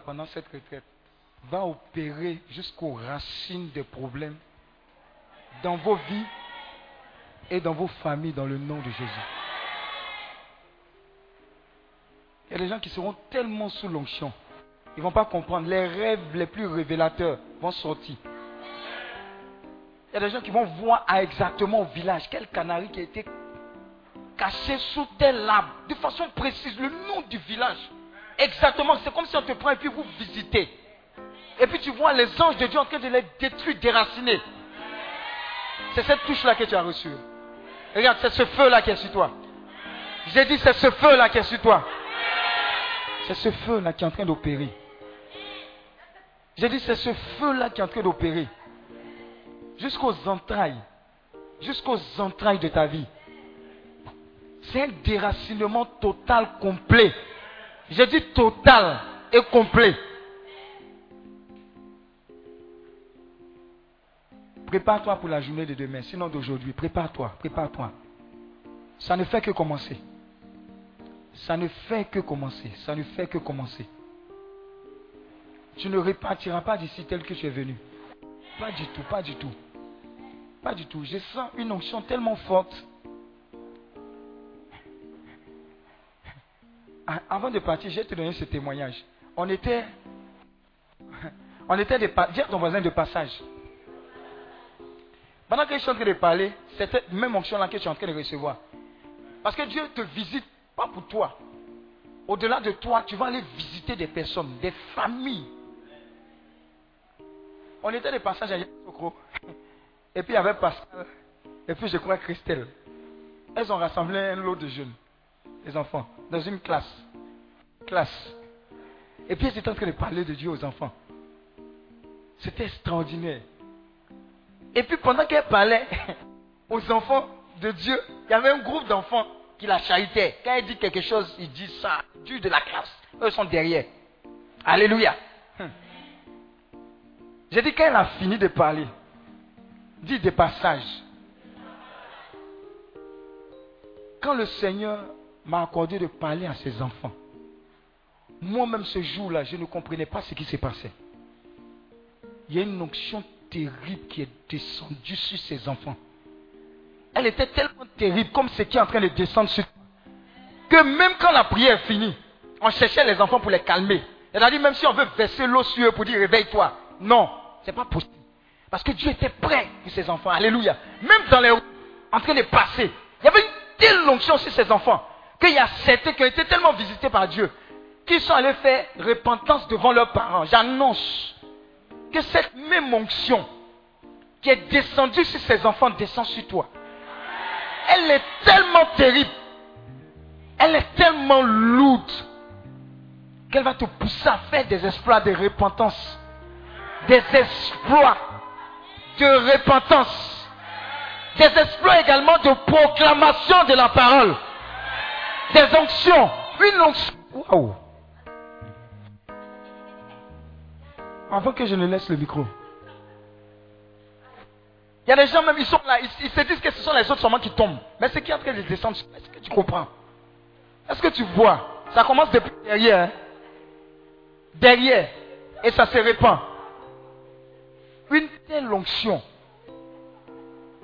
Pendant cette retraite, va opérer jusqu'aux racines des problèmes dans vos vies et dans vos familles dans le nom de Jésus. Il y a des gens qui seront tellement sous l'onction, ils ne vont pas comprendre. Les rêves les plus révélateurs vont sortir. Il y a des gens qui vont voir exactement au village quel canari qui a été caché sous tel arbre, de façon précise, le nom du village. Exactement, c'est comme si on te prend et puis vous visitez. Et puis tu vois les anges de Dieu en train de les détruire, déraciner. C'est cette touche-là que tu as reçue. Regarde, c'est ce feu-là qui est sur toi. J'ai dit, c'est ce feu-là qui est sur toi. C'est ce feu-là qui est en train d'opérer. J'ai dit, c'est ce feu-là qui est en train d'opérer. Jusqu'aux entrailles. Jusqu'aux entrailles de ta vie. C'est un déracinement total, complet. J'ai dit total et complet. Prépare-toi pour la journée de demain, sinon d'aujourd'hui. Prépare-toi, prépare-toi. Ça ne fait que commencer. Ça ne fait que commencer. Ça ne fait que commencer. Tu ne repartiras pas d'ici tel que tu es venu. Pas du tout, pas du tout. Pas du tout. Je sens une onction tellement forte. Avant de partir, je vais te donner ce témoignage. On était. On était des. à ton voisin de passage. Pendant que je suis en train de parler, c'est cette même onction-là que tu es en train de recevoir. Parce que Dieu te visite pas pour toi. Au-delà de toi, tu vas aller visiter des personnes, des familles. On était des passages à Yamoussoukro. Et puis il y avait Pascal. Et puis je crois Christelle. Elles ont rassemblé un lot de jeunes, des enfants, dans une classe. Classe. Et puis elles étaient en train de parler de Dieu aux enfants. C'était extraordinaire. Et puis pendant qu'elle parlait aux enfants de Dieu, il y avait un groupe d'enfants qui la charitaient. Quand elle dit quelque chose, ils disent ça, Dieu de la classe. Eux sont derrière. Alléluia. Hum. J'ai dit quand elle a fini de parler, dit des passages. Quand le Seigneur m'a accordé de parler à ses enfants, moi-même ce jour-là, je ne comprenais pas ce qui s'est passé. Il y a une onction terrible qui est descendue sur ses enfants. Elle était tellement terrible comme ce qui est en train de descendre sur toi. Que même quand la prière est finie, on cherchait les enfants pour les calmer. Elle a dit même si on veut verser l'eau sur eux pour dire réveille-toi. Non, c'est pas possible. Parce que Dieu était prêt pour ses enfants. Alléluia. Même dans les routes, en train de passer, il y avait une telle onction sur ses enfants qu'il y a certains qui ont été tellement visités par Dieu qu'ils sont allés faire repentance devant leurs parents. J'annonce que cette même onction qui est descendue sur ses enfants descend sur toi. Elle est tellement terrible. Elle est tellement lourde qu'elle va te pousser à faire des exploits de repentance. Des exploits de repentance. Des exploits également de proclamation de la parole. Des onctions. Une onction. Waouh. Avant que je ne laisse le micro. Il y a des gens même, ils sont là, ils, se disent que ce sont les autres seulement qui tombent. Mais ce qui est en train de descendre, est-ce que tu comprends? Est-ce que tu vois? Ça commence depuis derrière. hein. Derrière. Et ça se répand. Une telle onction,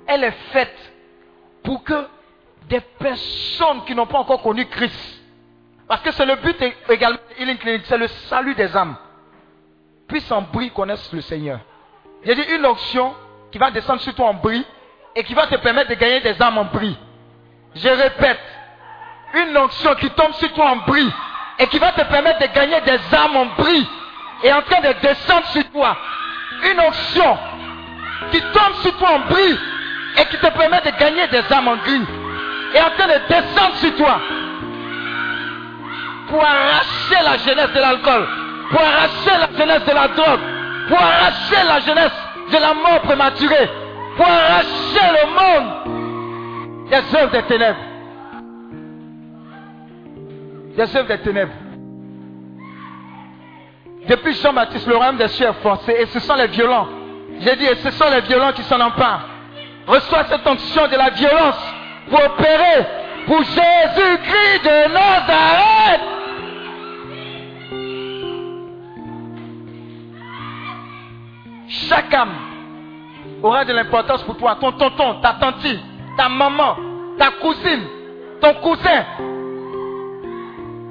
elle est faite pour que des personnes qui n'ont pas encore connu Christ, parce que c'est le but également de Healing Clinic, c'est le salut des âmes, puissent en bris connaissent le Seigneur. J'ai dit une onction qui va descendre sur toi en bris et qui va te permettre de gagner des âmes en bris. Je répète, une onction qui tombe sur toi en bris et qui va te permettre de gagner des âmes en bris est en train de descendre sur toi. Une onction qui tombe sur toi en bris et qui te permet de gagner des âmes en gris est en train de descendre sur toi pour arracher la jeunesse de l'alcool, pour arracher la jeunesse de la drogue, pour arracher la jeunesse de la mort prématurée, pour arracher le monde des œuvres des ténèbres. Des œuvres des ténèbres. Depuis Jean-Baptiste, le royaume des cieux est forcé et ce sont les violents. J'ai dit, et ce sont les violents qui s'en emparent. Reçois cette onction de la violence pour opérer pour Jésus-Christ de Nazareth. Chaque âme aura de l'importance pour toi. Ton tonton, ta tante, ta maman, ta cousine, ton cousin.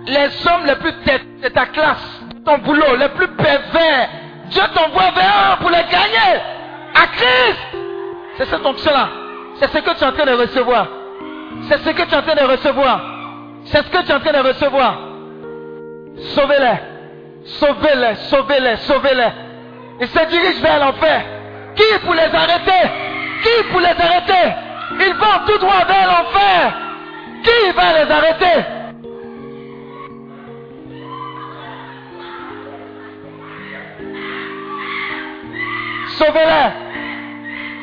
Les hommes les plus têtes de ta classe, ton boulot, les plus pervers. Dieu t'envoie vers eux pour les gagner. À Christ. C'est cette onction-là. C'est ce que tu es en train de recevoir. C'est ce que tu es en train de recevoir. C'est ce que tu es en train de recevoir. Sauvez-les. Sauvez-les, sauvez-les, sauvez-les. Ils se dirigent vers l'enfer. Qui pour les arrêter? Qui pour les arrêter? Ils vont tout droit vers l'enfer. Qui va les arrêter? Sauvez-les.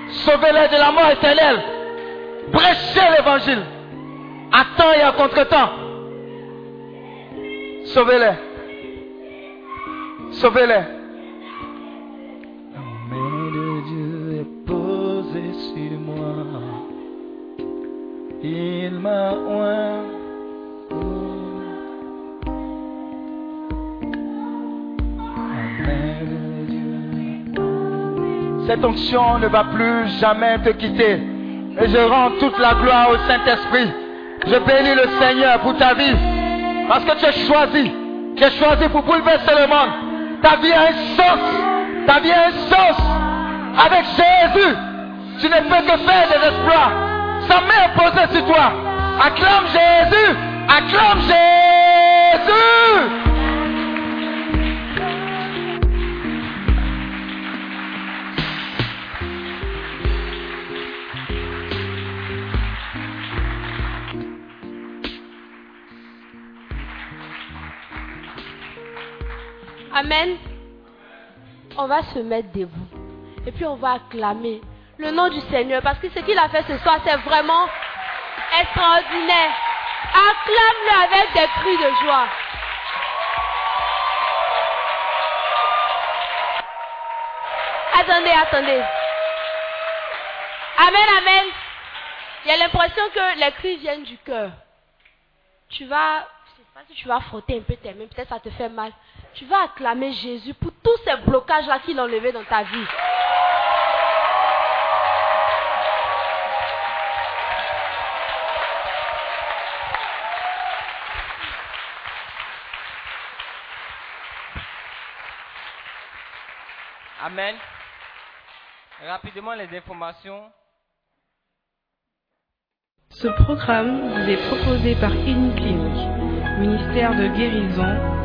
Sauvez-les de la mort éternelle. Prêchez l'évangile. À temps et à contre-temps. Sauvez-les. Sauvez-les. La main de Dieu est posée sur moi. Il m'a oint. Cette onction ne va plus jamais te quitter. Et je rends toute la gloire au Saint-Esprit. Je bénis le Seigneur pour ta vie. Parce que tu es choisi. Tu es choisi pour bouleverser le monde. Ta vie a un sens. Ta vie a un sens. Avec Jésus, tu ne peux que faire des exploits. Sa main est posée sur toi. Acclame Jésus. Acclame Jésus. Amen. On va se mettre debout. Et puis on va acclamer le nom du Seigneur. Parce que ce qu'il a fait ce soir, c'est vraiment extraordinaire. Acclame-le avec des cris de joie. Attendez, attendez. Amen, amen. Il y a l'impression que les cris viennent du cœur. Tu vas, je sais pas si tu vas frotter un peu tes mains, peut-être ça te fait mal. Tu vas acclamer Jésus pour tous ces blocages-là qu'il a enlevés dans ta vie. Amen. Rapidement les informations. Ce programme vous est proposé par Healing Clinic, ministère de guérison,